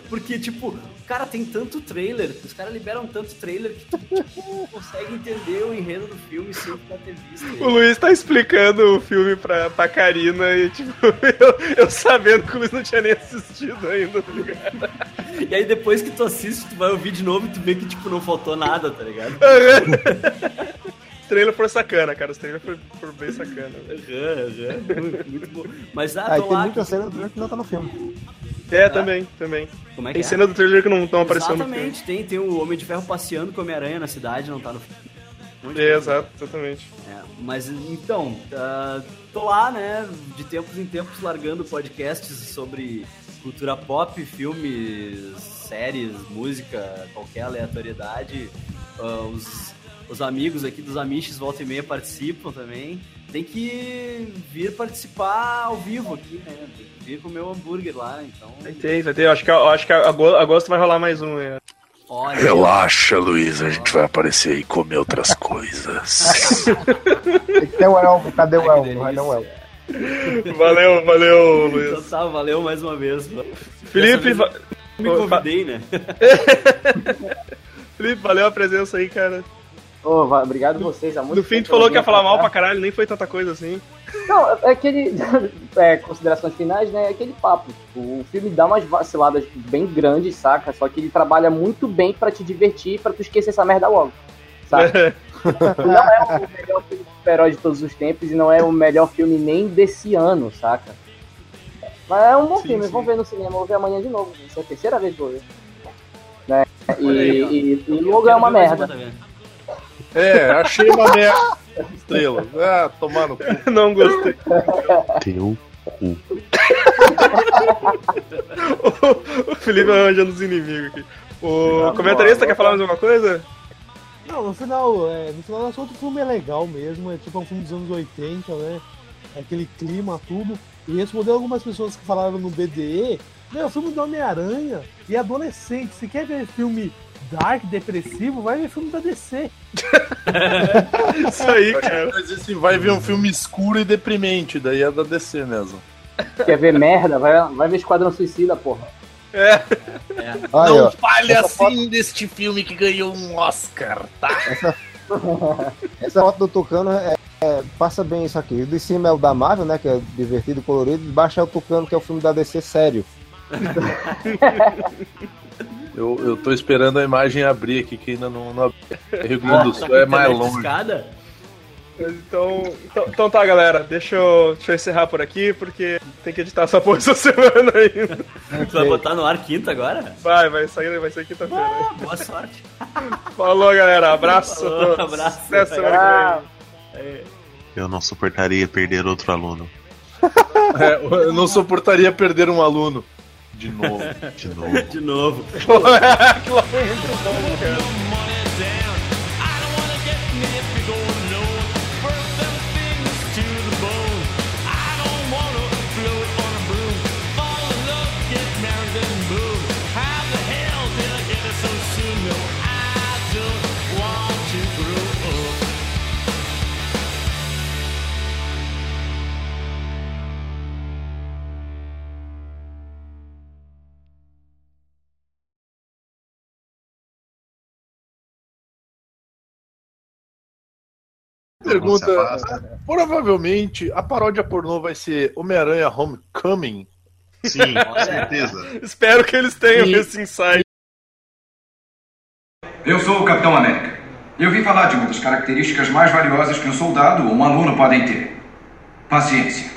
Porque, tipo, cara, tem tanto trailer, os caras liberam tanto trailer que tu tipo, consegue entender o enredo do filme sem ter visto. O Luiz tá explicando o filme pra, pra Karina e, tipo, eu, eu sabendo que o Luiz não tinha nem assistido ainda, tá ligado? E aí depois que tu assiste, tu vai ouvir de novo e tu vê que, tipo, não faltou nada, tá ligado? Os trailers foram sacana, cara. Os trailers foram, foram bem sacana. velho. Aham, aham, muito, muito bom. Mas ah, tem lá. muita cena do trailer que não tá no filme. É, também, também. Como é que Tem é? cena do trailer que não estão aparecendo no filme. Exatamente, tem, tem o Homem de Ferro passeando com o Homem-Aranha na cidade, não tá no filme. De É, exato, exatamente. É, mas então, ah, tô lá, né, de tempos em tempos largando podcasts sobre cultura pop, filmes, séries, música, qualquer aleatoriedade. Ah, os, os amigos aqui dos Amiches volta e meia participam também. Tem que vir participar ao vivo aqui, né? Tem que vir com o meu hambúrguer lá, então. Vai ter, vai ter. Eu acho que, eu acho que agosto, agosto vai rolar mais um. É. Olha, Relaxa, Luiz, a gente vai aparecer e comer outras coisas. Tem que ter o elfo, cadê o vai dar o delícia. Valeu, valeu, Então Luiz. tá, valeu mais uma vez. Felipe, va- Me convidei, né? Felipe, valeu a presença aí, cara. Va- obrigado vocês. Há muito No fim, tu falou que ia falar mal pra caralho, nem foi tanta coisa assim. Não, é aquele. é, considerações finais, né? É aquele papo. Tipo, o filme dá umas vaciladas bem grandes, saca? Só que ele trabalha muito bem pra te divertir, pra tu esquecer essa merda logo. Saca? não é o melhor filme de super-herói de todos os tempos e não é o melhor filme nem desse ano, saca? Mas é um bom Sim, filme, sim. vamos ver no cinema, vou ver amanhã de novo. Isso é a terceira vez que eu vou ver. Né? E, aí, e, e logo é uma merda. uma. É, achei uma merda. Estrela. Ah, tomar no cu. Não gostei. Teu cu. o Felipe arranjando os inimigos aqui. O Tá comentarista bom, quer falar mais alguma coisa? Não, no final, é, no final das contas o filme é legal mesmo, é tipo um filme dos anos 80, né? É aquele clima, tudo. E respondeu algumas pessoas que falaram no BDE, meu, filme do Homem-Aranha e adolescente, se quer ver filme dark, depressivo, vai ver filme da DC. Isso aí, cara. Mas assim, vai ver um filme escuro e deprimente, daí é da DC mesmo. Quer ver merda? Vai, vai ver Esquadrão Suicida, porra. É. Aí, Não ó. fale assim deste filme que ganhou um Oscar, tá? Essa foto do Tucano é, é- passa bem isso aqui. O de cima é o da Marvel, né? Que é divertido, colorido. De baixo é o Tucano, que é o filme da DC sério. Eu, eu tô esperando a imagem abrir aqui, que ainda não, não abriu. Rio Grande do Tá Sul é mais longe. discada? Então, então, então tá, galera. Deixa eu, deixa eu encerrar por aqui, porque tem que editar essa porra essa semana ainda. Tu vai botar no ar quinta agora? Vai, vai sair, vai sair quinta-feira. Ah, boa sorte. Falou, galera. Abraço. Falou, abraço. Até semana que vem. Eu não suportaria perder outro aluno. É, eu não suportaria perder um aluno. De novo. De novo. De novo. Aquilo lá foi muito bom, cara. Pergunta: se afasta. provavelmente a paródia pornô vai ser Homem-Aranha Homecoming. Sim, com certeza. Espero que eles tenham E- esse insight. Eu sou o Capitão América. Eu vim falar de uma das características mais valiosas que um soldado ou um aluno podem ter: paciência.